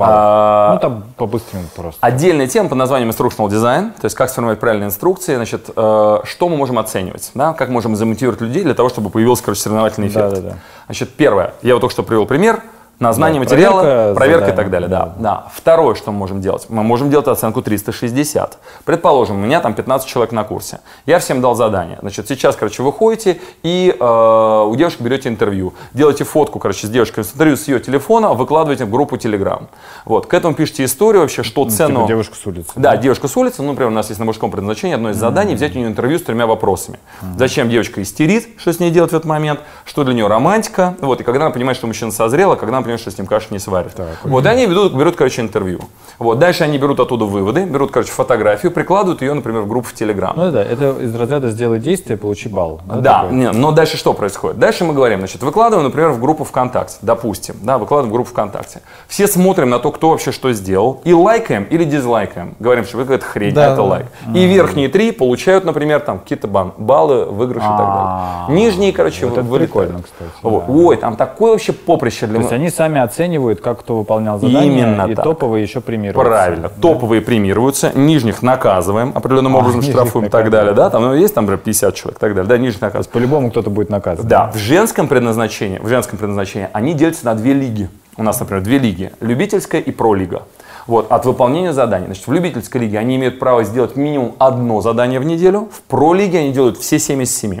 Speaker 1: А,
Speaker 2: Ну, там по-быстрому просто.
Speaker 1: Отдельная тема под названием Instructional Design, то есть как сформировать правильные инструкции, значит, э, что мы можем оценивать, да, как можем замотивировать людей для того, чтобы появился, короче, соревновательный эффект.
Speaker 2: Да-да-да.
Speaker 1: Значит, первое, я вот только что привел пример, на знание
Speaker 2: Да,
Speaker 1: материала,
Speaker 2: проверка
Speaker 1: проверка, и так далее, да,
Speaker 2: да.
Speaker 1: да. Второе, что мы можем делать, мы можем делать оценку 360. Предположим, у меня там 15 человек на курсе, я всем дал задание, значит, сейчас, короче, вы ходите и э, у девушки берете интервью, делаете фотку, короче, с девушкой с интервью с ее телефона, выкладываете в группу Telegram. Вот, к этому пишите историю вообще, что ценно.
Speaker 2: Типа девушка с улицы.
Speaker 1: Да, девушка с улицы, ну, например, у нас есть на мужском предназначении одно из заданий, взять у нее интервью с тремя вопросами. Зачем девочка истерит, что с ней делать в этот момент, что для нее романтика, вот, и когда она понимает, что мужчина созрел, а когда она понимает, что с ним кашу не сварит. вот, и они ведут, берут, короче, интервью. Вот, дальше они берут оттуда выводы, берут, короче, фотографию, прикладывают ее, например, в группу в Telegram.
Speaker 2: Ну да, это из разряда сделай действие, получи балл.
Speaker 1: Да,
Speaker 2: такой?
Speaker 1: не, но дальше что происходит? Дальше мы говорим, значит, выкладываем, например, в группу ВКонтакте, допустим, да, выкладываем в группу ВКонтакте. Все смотрим на то, кто вообще что сделал, и лайкаем или дизлайкаем. Говорим, что это хрень,
Speaker 3: Да.
Speaker 1: а это лайк. И верхние три получают, например, там какие-то баллы, выигрыши и так
Speaker 2: А,
Speaker 1: далее. Нижние, короче,
Speaker 2: вот это прикольно, кстати,
Speaker 1: Вот.
Speaker 2: да.
Speaker 1: Ой, там такое вообще поприще для
Speaker 2: То есть они сами оценивают, как кто выполнял задание,
Speaker 1: Именно
Speaker 2: и
Speaker 1: так.
Speaker 2: топовые еще премируются.
Speaker 1: Правильно. Топовые премируются, нижних наказываем определенным
Speaker 2: А,
Speaker 1: образом, штрафуем и так далее. Да? Там ну, есть, там, например, 50 человек и так далее. Да, нижних наказываем.
Speaker 2: По-любому кто-то будет наказан.
Speaker 1: Да, в женском предназначении, в женском предназначении они делятся на две лиги. У нас, например, две лиги. Любительская и пролига. Вот, от выполнения заданий. Значит, в любительской лиге они имеют право сделать минимум одно задание в неделю. В пролиге они делают все 7 из 7.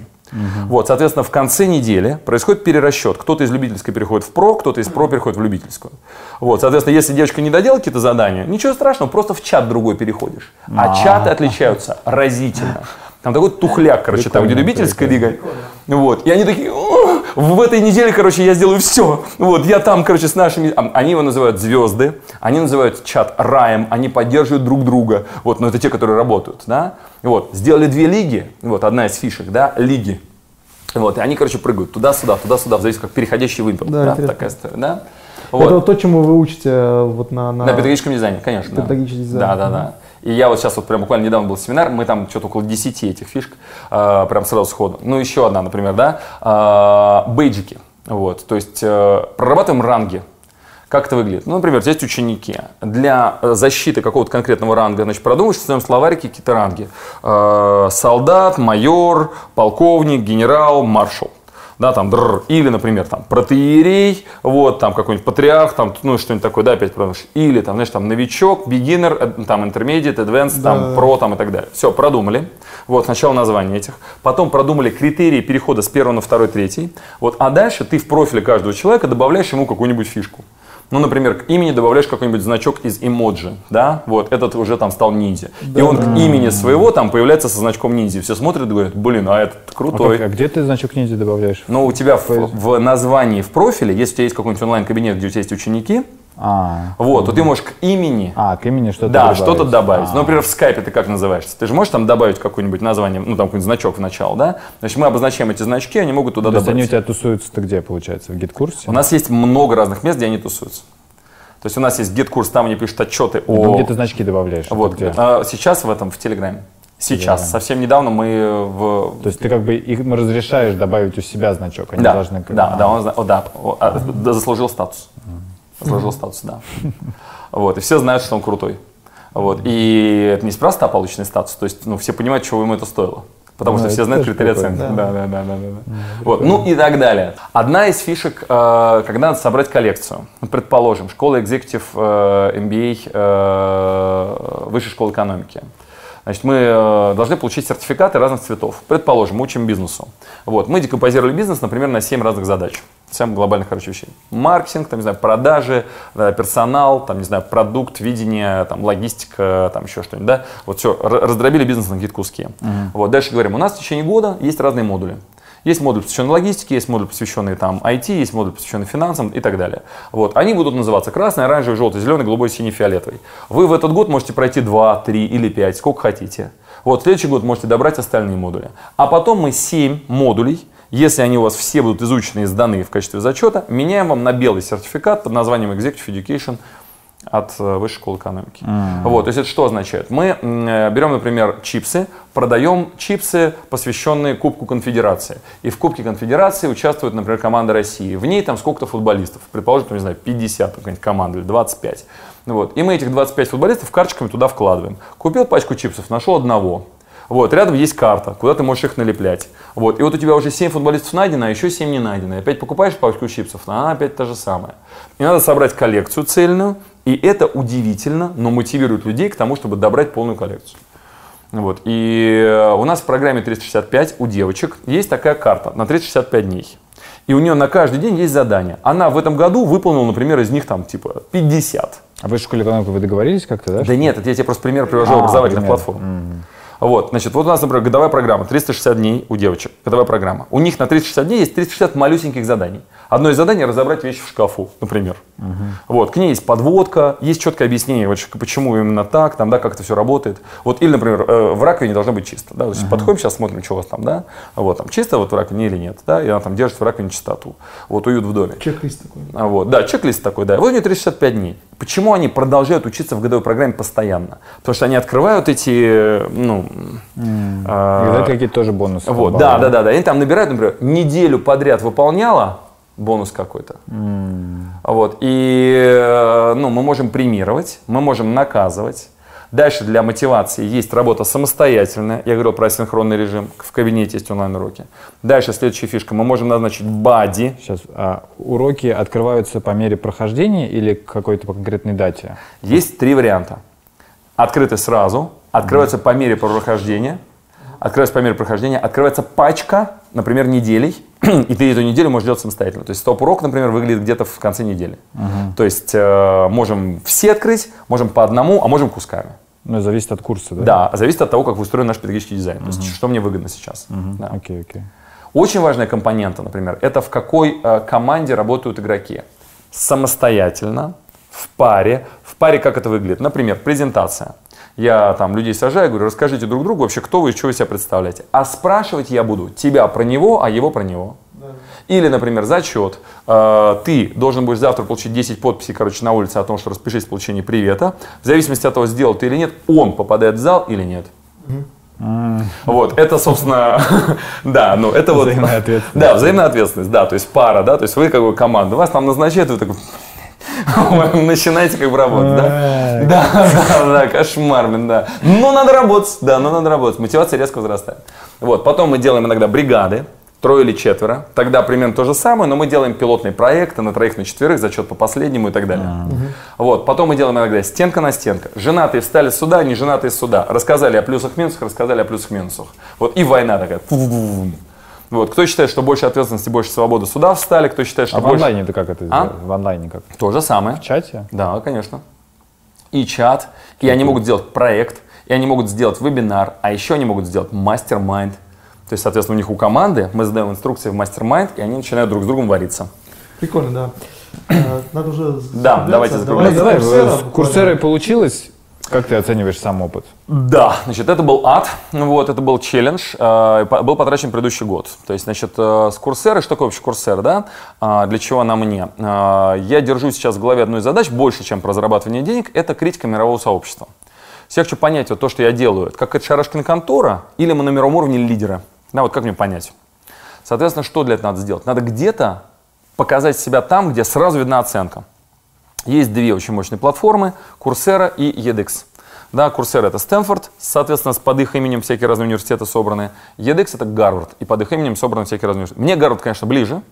Speaker 1: Вот, соответственно, в конце недели происходит перерасчет. Кто-то из любительской переходит в про, кто-то из про переходит в любительскую. Вот, соответственно, если девочка не доделала какие-то задания, ничего страшного, просто в чат другой переходишь. А чаты отличаются разительно. Там такой тухляк, короче, там, где
Speaker 2: Прикольно,
Speaker 1: любительская лига. Вот. И они такие, «О, в этой неделе, короче, я сделаю все. Вот, я там, короче, с нашими... Они его называют звезды, они называют чат раем, они поддерживают друг друга. Вот, но это те, которые работают, да. Вот, сделали две лиги, вот, одна из фишек, да, лиги. Вот, и они, короче, прыгают туда-сюда, туда-сюда, в зависимости, как переходящий вымпел.
Speaker 3: Да,
Speaker 1: Да,
Speaker 3: интересно.
Speaker 1: такая история, да.
Speaker 3: Это
Speaker 1: Вот.
Speaker 3: вот то, чему вы учите э, вот на... на...
Speaker 1: На педагогическом дизайне, конечно. да.
Speaker 3: Педагогический дизайн.
Speaker 1: Да, да, да. И я вот сейчас вот прям буквально недавно был семинар, мы там что-то около 10 этих фишек, э, прям сразу сходу. Ну, еще одна, например, да, э, бейджики. Вот, то есть э, прорабатываем ранги. Как это выглядит? Ну, например, есть ученики. Для защиты какого-то конкретного ранга, значит, продумаешь в своем словарике какие-то ранги. Э, солдат, майор, полковник, генерал, маршал. Да, там, дрр. или, например, там, протеерей, вот, там, какой-нибудь патриарх, там, ну, что-нибудь такое, да, опять продумаешь. Или, там, знаешь, там, новичок, beginner, э, там, intermediate, advanced, там, про, там, и так далее. Все, продумали. Вот, сначала название этих. Потом продумали критерии перехода с первого на второй, третий. Вот, а дальше ты в профиле каждого человека добавляешь ему какую-нибудь фишку. Ну, например, к имени добавляешь какой-нибудь значок из эмоджи, да, вот, этот уже там стал ниндзя. И он к имени своего там появляется со значком ниндзя. Все смотрят и говорят, блин, а этот
Speaker 2: А,
Speaker 1: крутой.
Speaker 2: как- а где ты значок ниндзя добавляешь?
Speaker 1: Но у тебя в, в названии, в профиле, если у тебя есть какой-нибудь онлайн-кабинет, где у тебя есть ученики,
Speaker 2: А,
Speaker 1: вот, то ты можешь к имени
Speaker 2: а к имени что-то
Speaker 1: да,
Speaker 2: добавить.
Speaker 1: что-то добавить.
Speaker 2: А.
Speaker 1: Ну, например, в скайпе ты как называешься? Ты же можешь там добавить какое-нибудь название, ну, там какой-нибудь значок в начало, да? Значит, мы обозначаем эти значки, они могут туда
Speaker 2: То есть они у
Speaker 1: добавить.
Speaker 2: тебя тусуются-то где, получается? В GetCourse?
Speaker 1: У нас есть много разных мест, где они тусуются. То есть у нас есть GetCourse, там они пишут отчеты
Speaker 2: Ну,
Speaker 1: о...
Speaker 2: где ты значки добавляешь?
Speaker 1: Вот,
Speaker 2: где?
Speaker 1: а, сейчас в этом, в Телеграме. Сейчас,
Speaker 2: Телеграме.
Speaker 1: совсем недавно мы в...
Speaker 2: То есть ты как бы им разрешаешь добавить у себя значок, они
Speaker 1: Да,
Speaker 2: должны... как-
Speaker 1: да,
Speaker 2: А.
Speaker 1: да, он, зна- о, да, о, а, да, заслужил статус. Заслужил статус, да. Вот, и все знают, что он крутой. Вот, и это не спроста полученный статус, то есть, ну, все понимают, чего ему это стоило. Потому
Speaker 2: Ну,
Speaker 1: что все знают критерии оценки. Да, да, да, да, да, да. Вот, ну и так далее. Одна из фишек, э, когда надо собрать коллекцию. Ну, Предположим, школа экзекутив э, MBA э, Высшей школы экономики. Значит, мы должны получить сертификаты разных цветов. Предположим, мы учим бизнесу. Вот, мы декомпозировали бизнес, например, на 7 разных задач. 7 глобальных, короче, вещей. Маркетинг, там, не знаю, продажи, э, персонал, там, не знаю, продукт, видение, там, логистика, там, еще что-нибудь, да. Вот все, раздробили бизнес на какие-то куски. Вот, дальше говорим, у нас в течение года есть разные модули. Есть модуль, посвященный логистике, есть модуль, посвященный там IT, есть модуль, посвященный финансам и так далее. Вот. Они будут называться красный, оранжевый, желтый, зеленый, голубой, синий, фиолетовый. Вы в этот год можете пройти 2, 3 или 5, сколько хотите. Вот, в следующий год можете добрать остальные модули. А потом мы 7 модулей, если они у вас все будут изучены и сданы в качестве зачета, меняем вам на белый сертификат под названием Executive Education от э, высшей школы экономики. Mm. Вот, то есть это что означает? Мы э, берем, например, чипсы, продаем чипсы, посвященные Кубку Конфедерации. И в Кубке Конфедерации участвует, например, команда России. В ней там сколько-то футболистов. Предположим, там, не знаю, 50 какая-нибудь команда или 25. Вот. И мы этих 25 футболистов карточками туда вкладываем. Купил пачку чипсов, нашел одного. Вот, рядом есть карта, куда ты можешь их налеплять. Вот, и вот у тебя уже 7 футболистов найдено, а еще 7 не найдено. И опять покупаешь пачку чипсов, а она опять та же самая. И надо собрать коллекцию цельную, и это удивительно, но мотивирует людей к тому, чтобы добрать полную коллекцию. Вот. И э, у нас в программе 365 у девочек есть такая карта на 365 дней. И у нее на каждый день есть задание. Она в этом году выполнила, например, из них там типа 50.
Speaker 2: А вы в школе экономики вы договорились как-то, да?
Speaker 1: Да нет, это я тебе просто пример привожу а, образовательных пример. платформ. Mm-hmm. Вот, значит, вот у нас, например, годовая программа, 360 дней у девочек, годовая программа. У них на 360 дней есть 360 малюсеньких заданий. Одно из заданий – разобрать вещи в шкафу, например. Угу. Вот, к ней есть подводка, есть четкое объяснение, вот, почему именно так, там, да, как это все работает. Вот, или, например, э, в раковине должно быть чисто. Да? То есть угу. подходим, сейчас смотрим, что у вас там, да, вот, там, чисто вот в раковине или нет, да, и она там держит в раковине чистоту. Вот, уют в доме.
Speaker 3: Чек-лист такой.
Speaker 1: А, вот, да, чек-лист такой, да. Вот у нее 365 дней. Почему они продолжают учиться в годовой программе постоянно? Потому что они открывают эти, ну...
Speaker 2: Mm. И какие-то тоже бонусы.
Speaker 1: Вот, да, да, да, да. Они там набирают, например, неделю подряд выполняла, бонус какой-то. Mm. Вот. И э, ну, мы можем премировать, мы можем наказывать. Дальше для мотивации есть работа самостоятельная. Я говорил про синхронный режим. В кабинете есть онлайн-уроки. Дальше следующая фишка. Мы можем назначить бади.
Speaker 2: Сейчас. А уроки открываются по мере прохождения или какой-то по конкретной дате?
Speaker 1: Есть три варианта. Открыты сразу. Открываются mm. по мере прохождения открывается по мере прохождения, открывается пачка, например, неделей, и ты эту неделю можешь делать самостоятельно. То есть стоп-урок, например, выглядит где-то в конце недели. Угу. То есть э, можем все открыть, можем по одному, а можем кусками.
Speaker 2: Ну, зависит от курса, да?
Speaker 1: Да, зависит от того, как устроен наш педагогический дизайн. Угу. То есть, что мне выгодно сейчас.
Speaker 2: Угу. Да. Окей, окей.
Speaker 1: Очень важная компонента, например, это в какой э, команде работают игроки. Самостоятельно, в паре. В паре как это выглядит? Например, презентация. Я там людей сажаю, говорю, расскажите друг другу вообще, кто вы и что вы себя представляете. А спрашивать я буду тебя про него, а его про него. Или, например, зачет. Э, ты должен будешь завтра получить 10 подписей, короче, на улице о том, что распишись в получении привета. В зависимости от того, сделал ты или нет, он попадает в зал или нет. Mm. Вот, это, собственно, да, ну это вот...
Speaker 2: Взаимная ответственность.
Speaker 1: Да, взаимная ответственность, да, то есть пара, да, то есть вы как бы команда, вас там назначают, вы такой, начинаете как бы работать, да? Да, да, да, кошмар, блин, да. Но надо работать, да, но надо работать. Мотивация резко возрастает. Вот, потом мы делаем иногда бригады, трое или четверо. Тогда примерно то же самое, но мы делаем пилотные проекты на троих, на четверых, зачет по последнему и так далее. Вот, потом мы делаем иногда стенка на стенка. Женатые встали сюда, не женатые сюда. Рассказали о плюсах-минусах, рассказали о плюсах-минусах. Вот, и война такая. Вот. Кто считает, что больше ответственности, больше свободы, сюда встали, кто считает, что
Speaker 2: а
Speaker 1: больше...
Speaker 2: в онлайне ты как это а? В онлайне как?
Speaker 1: То же самое.
Speaker 2: В чате?
Speaker 1: Да, конечно. И чат, и они могут сделать проект, и они могут сделать вебинар, а еще они могут сделать mastermind. То есть, соответственно, у них у команды мы задаем инструкции в mastermind, и они начинают друг с другом вариться.
Speaker 3: Прикольно, да. Э, надо уже...
Speaker 1: Да, давайте закругляться.
Speaker 2: Давай, давай, Coursera получилось? Как ты оцениваешь сам опыт?
Speaker 1: Да, значит, это был ад, вот, это был челлендж, э, был потрачен предыдущий год. То есть, значит, э, с Coursera, что такое вообще Coursera, да? Э, для чего она мне? Э, я держу сейчас в голове одну из задач, больше, чем про зарабатывание денег, это критика мирового сообщества. Я хочу понять, вот то, что я делаю, как это Шарашкина контора или мы на мировом уровне лидеры? Да, вот как мне понять? Соответственно, что для этого надо сделать? Надо где-то показать себя там, где сразу видна оценка. Есть две очень мощные платформы, Coursera и edX. Да, Coursera это Стэнфорд, соответственно, под их именем всякие разные университеты собраны. edX это Гарвард, и под их именем собраны всякие разные университеты. Мне Гарвард, конечно, ближе,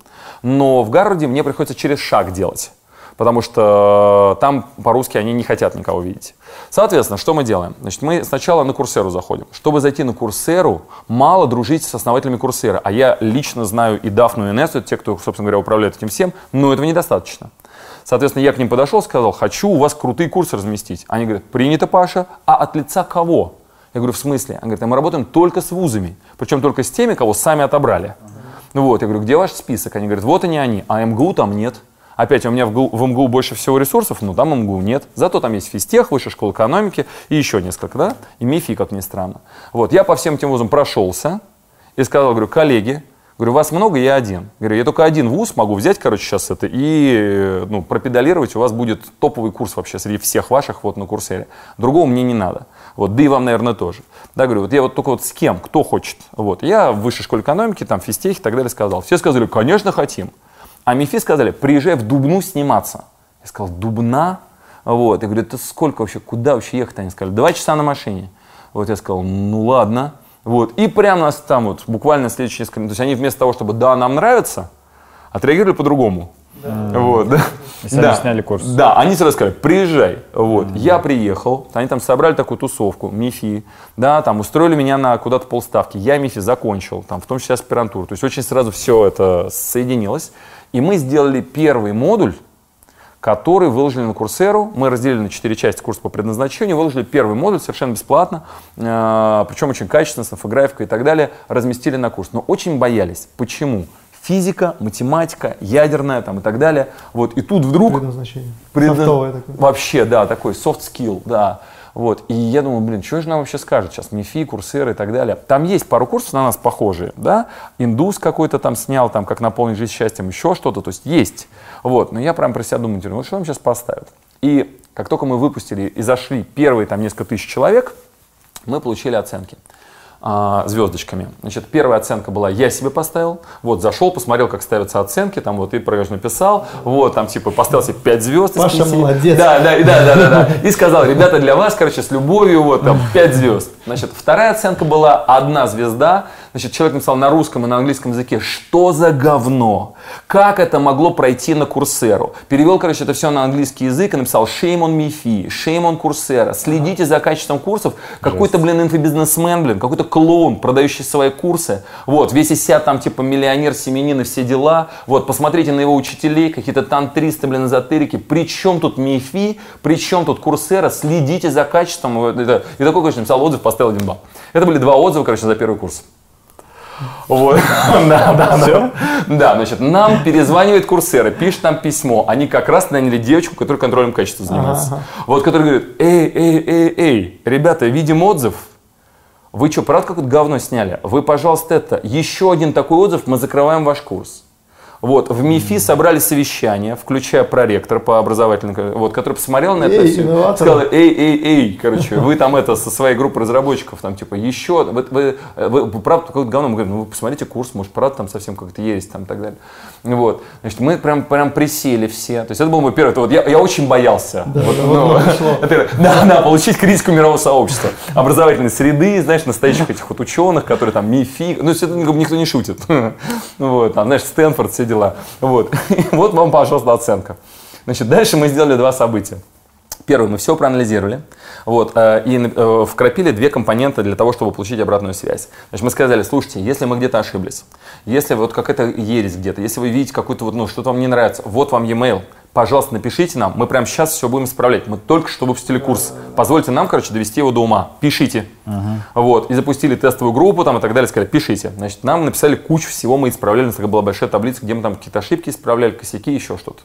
Speaker 1: но в Гарварде мне приходится через шаг делать потому что там по-русски они не хотят никого видеть. Соответственно, что мы делаем? Значит, мы сначала на Курсеру заходим. Чтобы зайти на Курсеру, мало дружить с основателями Курсера. А я лично знаю и Дафну, и Несу, те, кто, собственно говоря, управляет этим всем, но этого недостаточно. Соответственно, я к ним подошел, сказал, хочу у вас крутые курсы разместить. Они говорят, принято, Паша, а от лица кого? Я говорю, в смысле? Они говорят, а мы работаем только с вузами, причем только с теми, кого сами отобрали. Ну вот, я говорю, где ваш список? Они говорят, вот они они, а МГУ там нет. Опять, у меня в, МГУ, в МГУ больше всего ресурсов, но там МГУ нет. Зато там есть физтех, высшая школа экономики и еще несколько, да? И МИФИ, как ни странно. Вот, я по всем этим вузам прошелся и сказал, говорю, коллеги, Говорю, вас много, я один. Говорю, я только один вуз могу взять, короче, сейчас это и ну, пропедалировать. У вас будет топовый курс вообще среди всех ваших вот на курсере. Другого мне не надо. Вот, да и вам, наверное, тоже. Да, говорю, вот я вот только вот с кем, кто хочет. Вот, я в высшей школе экономики, там, физтехи и так далее сказал. Все сказали, конечно, хотим. А МИФИ сказали, приезжай в Дубну сниматься. Я сказал, Дубна? Вот, я говорю, это сколько вообще, куда вообще ехать? Они сказали, два часа на машине. Вот я сказал, ну ладно. Вот. И прямо нас там вот, буквально следующие несколько то есть они вместо того, чтобы «да, нам нравится», отреагировали по-другому. Да. Вот, да.
Speaker 2: И сами да. сняли курс.
Speaker 1: Да, они сразу сказали, приезжай. Вот. Mm-hmm. Я приехал, они там собрали такую тусовку, МИФИ, да, там устроили меня на куда-то полставки. Я МИФИ закончил, там, в том числе аспирантуру. То есть очень сразу все это соединилось. И мы сделали первый модуль, который выложили на Курсеру. Мы разделили на четыре части курс по предназначению, выложили первый модуль совершенно бесплатно, э, причем очень качественно, с инфографикой и так далее, разместили на курс. Но очень боялись. Почему? Физика, математика, ядерная там и так далее. Вот, и тут вдруг...
Speaker 3: Предназначение. Предна...
Speaker 1: Вообще, да, такой soft skill, да. Вот. И я думаю, блин, что же нам вообще скажет сейчас МИФИ, курсеры и так далее. Там есть пару курсов на нас похожие, да. Индус какой-то там снял, там, как наполнить жизнь счастьем, еще что-то, то есть есть. Вот. Но я прям про себя думаю, ну что нам сейчас поставят? И как только мы выпустили и зашли первые там несколько тысяч человек, мы получили оценки а, звездочками. Значит, первая оценка была, я себе поставил, вот, зашел, посмотрел, как ставятся оценки, там, вот, и программу написал, вот, там, типа, поставил себе 5 звезд.
Speaker 3: Паша молодец.
Speaker 1: Да, да, да, да, да, да, и сказал, ребята, для вас, короче, с любовью, вот, там, 5 звезд. Значит, вторая оценка была одна звезда, Значит, человек написал на русском и на английском языке, что за говно? Как это могло пройти на Курсеру? Перевел, короче, это все на английский язык и написал shame on MIFI, shame on Курсера. Следите за качеством курсов. Какой-то, блин, инфобизнесмен, блин, какой-то клоун, продающий свои курсы. Вот, весь из себя там, типа, миллионер, семенин и все дела. Вот, посмотрите на его учителей, какие-то тантристы, блин, эзотерики. При чем тут MIFI, при чем тут Курсера? Следите за качеством. И такой, короче, написал отзыв, поставил один балл. Это были два отзыва, короче, за первый курс. Вот. Да, да, да. Да, значит, нам перезванивает курсеры, пишет нам письмо. Они как раз наняли девочку, которая контролем качества занимается. Вот, которая говорит, эй, эй, эй, эй, ребята, видим отзыв, вы что, правда какое-то говно сняли? Вы, пожалуйста, это, еще один такой отзыв, мы закрываем ваш курс. Вот, в МИФИ собрали совещание, включая проректор по образовательному, вот, который посмотрел на это эй, все, сказал, эй, эй, эй, короче, вы там это со своей группой разработчиков, там, типа, еще, вы, вы, вы, вы правда какое-то говно, мы говорим, ну, вы посмотрите курс, может, правда, там совсем как-то есть, там, и так далее. Вот, значит, мы прям, прям присели все, то есть это был мой первый, это вот я, я очень боялся. Да, вот, ну, это, да, да, получить критику мирового сообщества, образовательной среды, знаешь, настоящих этих вот ученых, которые там МИФИ, ну, никто не шутит. Вот, там, знаешь, Стэнфорд, все дела. Вот. вот вам, пожалуйста, оценка. Значит, дальше мы сделали два события. Первое, мы все проанализировали вот, э, и э, вкрапили две компоненты для того, чтобы получить обратную связь. Значит, мы сказали, слушайте, если мы где-то ошиблись, если вот какая-то ересь где-то, если вы видите какую-то вот, ну, что-то вам не нравится, вот вам e-mail, пожалуйста, напишите нам, мы прямо сейчас все будем исправлять. Мы только что выпустили курс. Позвольте нам, короче, довести его до ума. Пишите. Uh-huh. Вот. И запустили тестовую группу там и так далее. Сказали, пишите. Значит, нам написали кучу всего, мы исправляли. У нас была большая таблица, где мы там какие-то ошибки исправляли, косяки, еще что-то.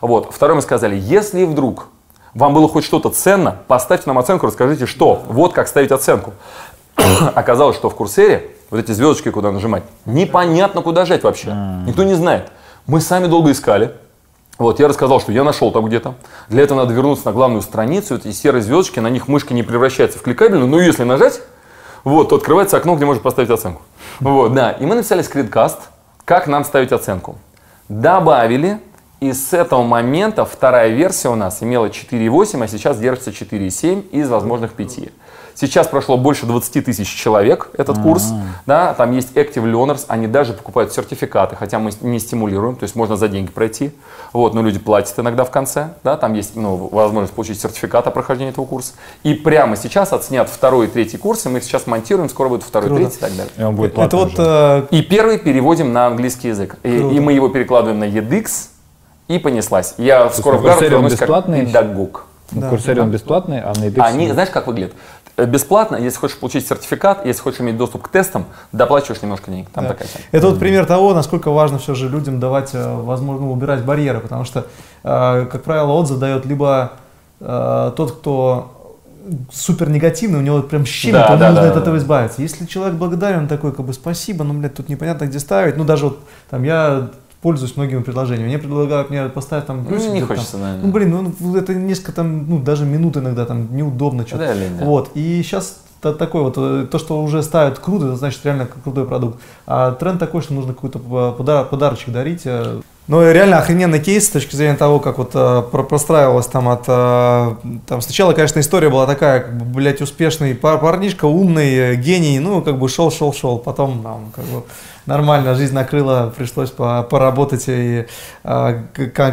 Speaker 1: Вот. Второе мы сказали, если вдруг вам было хоть что-то ценно, поставьте нам оценку, расскажите, что. Вот как ставить оценку. Оказалось, что в курсере вот эти звездочки, куда нажимать, непонятно, куда жать вообще. Никто не знает. Мы сами долго искали. Вот, я рассказал, что я нашел там где-то. Для этого надо вернуться на главную страницу. Эти серые звездочки, на них мышка не превращается в кликабельную, но если нажать, вот, то открывается окно, где можно поставить оценку. Вот, да. И мы написали скринкаст, как нам ставить оценку. Добавили, и с этого момента вторая версия у нас имела 4,8, а сейчас держится 4,7 из возможных 5. Сейчас прошло больше 20 тысяч человек этот mm-hmm. курс. Да, там есть Active Learners, они даже покупают сертификаты, хотя мы не стимулируем, то есть можно за деньги пройти. Вот, но люди платят иногда в конце. Да, там есть ну, возможность получить сертификат о прохождении этого курса. И прямо сейчас отснят второй и третий курсы, мы их сейчас монтируем, скоро будет второй, Круто. третий и так далее. И
Speaker 2: он будет Это вот, э...
Speaker 1: И первый переводим на английский язык. И, и мы его перекладываем на EDX, и понеслась. Я скоро в Гарвард вернусь как педагог.
Speaker 2: Да. Курсере он бесплатный, а на EDX...
Speaker 1: Они, знаешь, как выглядит? Э, бесплатно, если хочешь получить сертификат, если хочешь иметь доступ к тестам, доплачиваешь немножко денег. Там да. такая
Speaker 3: Это вот пример того, насколько важно все же людям давать, э, возможно, убирать барьеры, потому что, э, как правило, отзыв дает либо тот, кто супер негативный, у него прям щемит,
Speaker 1: Да,
Speaker 3: он
Speaker 1: да,
Speaker 3: нужно
Speaker 1: да,
Speaker 3: от
Speaker 1: да.
Speaker 3: этого избавиться. Если человек благодарен, он такой, как бы, спасибо, но, блядь, тут непонятно, где ставить. Ну, даже вот, там, я пользуюсь многими предложениями. Мне предлагают мне поставить там
Speaker 1: Ну, не
Speaker 3: где-то там.
Speaker 1: хочется, да.
Speaker 3: Ну, блин, ну, это несколько там, ну, даже минут иногда там неудобно что-то.
Speaker 1: Да, лень, да.
Speaker 3: Вот, и сейчас такой вот, э, то, что уже ставят круто, это значит реально крутой продукт. А тренд такой, что нужно какой-то э, пода- подарочек дарить. Ну, реально охрененный кейс с точки зрения того, как вот э, про- простраивалось там от... э, Там сначала, конечно, история была такая, как бы, блядь, успешный пар- парнишка, умный, э, гений, ну, как бы шел, шел, шел. Потом, там, как бы, нормально жизнь накрыла, пришлось по- поработать и э,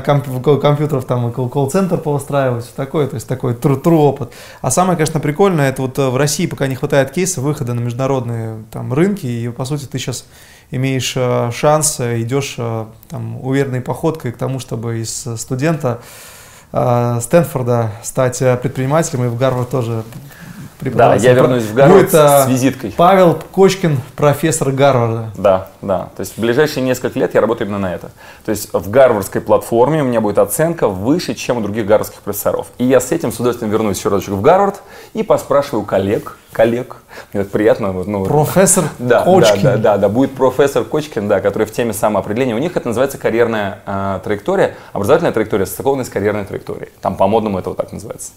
Speaker 3: комп- компьютеров там и кол- колл-центр поустраивать, такое, то есть такой true опыт. А самое, конечно, прикольное, это вот э, в России пока не хватает кейсов выхода на международные там рынки, и по сути ты сейчас имеешь э, шанс, э, идешь э, там уверенной походкой к тому, чтобы из студента Стэнфорда стать предпринимателем и в Гарвард тоже
Speaker 1: Да, я вернусь в Гарвард
Speaker 3: Будет, э,
Speaker 1: с визиткой.
Speaker 3: Павел Кочкин, профессор Гарварда.
Speaker 1: Да, да. То есть в ближайшие несколько лет я работаю именно на это. То есть в гарвардской платформе у меня будет оценка выше, чем у других гарвардских профессоров. И я с этим с удовольствием вернусь еще разочек в Гарвард и поспрашиваю коллег, коллег. Мне так приятно. вот, Ну, вот.
Speaker 3: Профессор
Speaker 1: да,
Speaker 3: Кочкин.
Speaker 1: Да, да, да, да, будет профессор Кочкин, да, который в теме самоопределения. У них это называется карьерная э, траектория, образовательная траектория, состыкованная с карьерной траекторией. Там по-модному это вот так называется.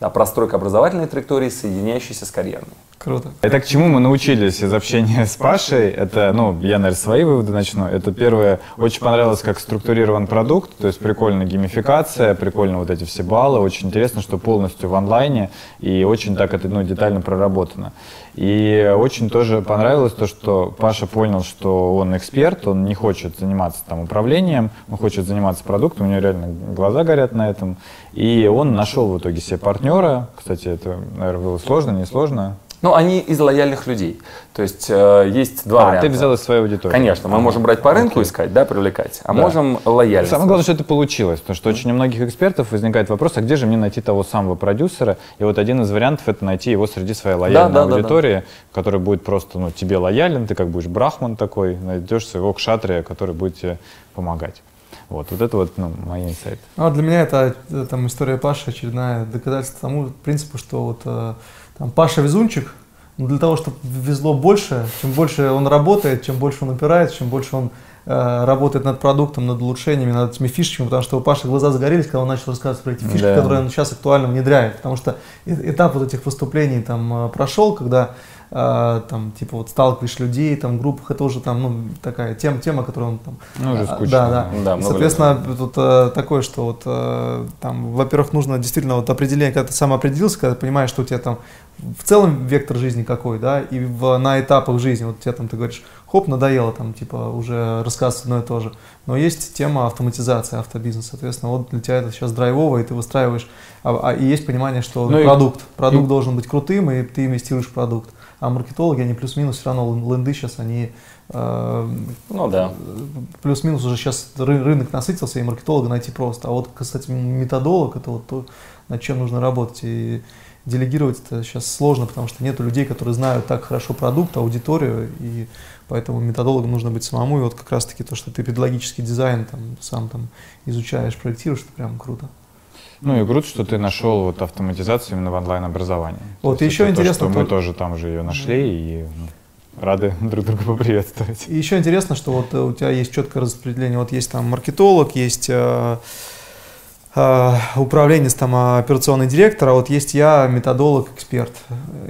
Speaker 1: Да, простройка образовательной траектории, соединяющейся с карьерной.
Speaker 3: Круто.
Speaker 2: Это к чему мы научились из общения с Пашей. Это, ну, я, наверное, свои выводы начну. Это первое, очень понравилось, как структурирован продукт, то есть прикольная геймификация, прикольно вот эти все баллы. Очень интересно, что полностью в онлайне и очень так это, ну, детально проработано. И очень тоже понравилось то, что Паша понял, что он эксперт, он не хочет заниматься там управлением, он хочет заниматься продуктом, у него реально глаза горят на этом. И он нашел в итоге себе партнера. Кстати, это, наверное, было сложно, не сложно.
Speaker 1: Ну, они из лояльных людей. То есть э, есть два
Speaker 2: А,
Speaker 1: варианта.
Speaker 2: ты взял из своей аудитории.
Speaker 1: Конечно, мы можем брать по рынку
Speaker 2: Окей.
Speaker 1: искать, да, привлекать, а
Speaker 2: Да.
Speaker 1: можем лояльность.
Speaker 2: Самое главное, что это получилось, потому что очень у многих экспертов возникает вопрос, а где же мне найти того самого продюсера? И вот один из вариантов это найти его среди своей лояльной
Speaker 1: да, да, да.
Speaker 2: аудитории, который будет просто ну, тебе лоялен, ты как будешь брахман такой, найдешь своего кшатрия, который будет тебе помогать. Вот, вот это вот ну, мои инсайты.
Speaker 3: Ну, а для меня это, э, там история Паши очередная доказательство тому принципу, что вот э, там Паша везунчик, но для того, чтобы везло больше, чем больше он работает, чем больше он упирает, чем больше он э, работает над продуктом, над улучшениями, над этими фишечками, потому что у Паши глаза загорелись, когда он начал рассказывать про эти фишки,
Speaker 2: Да.
Speaker 3: которые он сейчас актуально внедряет. Потому что этап вот этих выступлений там прошел, когда э, там типа вот сталкиваешь людей, там группах, это уже там, ну, такая тема, тема, которую он там
Speaker 2: Ну, уже
Speaker 3: а,
Speaker 2: скучно.
Speaker 3: Да, да.
Speaker 1: Да,
Speaker 3: И, Соответственно, тут э, такое, что вот э, там, во-первых, нужно действительно вот определение, когда ты сам определился, когда ты понимаешь, что у тебя там в целом вектор жизни какой, да, и в, на этапах жизни, вот тебе там, ты говоришь, хоп, надоело там, типа, уже рассказывать одно и то же. Но есть тема автоматизации, автобизнеса, соответственно, вот для тебя это сейчас драйвово, и ты выстраиваешь, а, а- и есть понимание, что
Speaker 2: Ну и-
Speaker 3: продукт, продукт
Speaker 2: и-
Speaker 3: должен быть крутым, и ты инвестируешь в продукт. А маркетологи, они плюс-минус, все равно ленды сейчас, они э,
Speaker 1: Ну да.
Speaker 3: плюс-минус уже сейчас ры- рынок насытился, и маркетолога найти просто. А вот, кстати, методолог это вот то, над чем нужно работать. И делегировать это сейчас сложно, потому что нету людей, которые знают так хорошо продукт, аудиторию, и поэтому методологом нужно быть самому. И вот как раз-таки то, что ты педагогический дизайн там, сам там изучаешь, проектируешь, это прям круто.
Speaker 2: Ну и круто, что ты нашел вот автоматизацию именно в онлайн-образовании.
Speaker 3: Вот,
Speaker 2: То
Speaker 3: еще
Speaker 2: это то,
Speaker 3: интересно
Speaker 2: что мы
Speaker 3: то-
Speaker 2: тоже там же ее нашли и ну, рады друг друга поприветствовать.
Speaker 3: И еще интересно, что вот э, у тебя есть четкое распределение. Вот есть там маркетолог, есть э, э, управленец, там э, операционный директор, а вот есть я методолог, эксперт.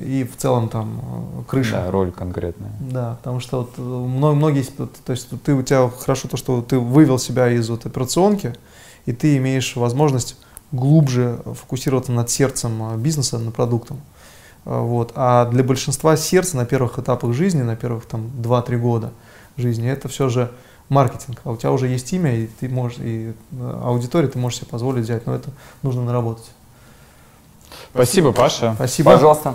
Speaker 3: И в целом там крыша.
Speaker 2: Да, роль конкретная.
Speaker 3: Да, потому что вот мно- многие, то есть ты у тебя хорошо то, что ты вывел себя из вот операционки, и ты имеешь возможность глубже фокусироваться над сердцем э, бизнеса, над продуктом. Э, Вот. А для большинства сердце на первых этапах жизни, на первых там 2-3 года жизни, это все же маркетинг. А у тебя уже есть имя, и ты можешь, и э, аудиторию ты можешь себе позволить взять, но это нужно наработать.
Speaker 2: Спасибо, Паша.
Speaker 3: Спасибо.
Speaker 1: Пожалуйста.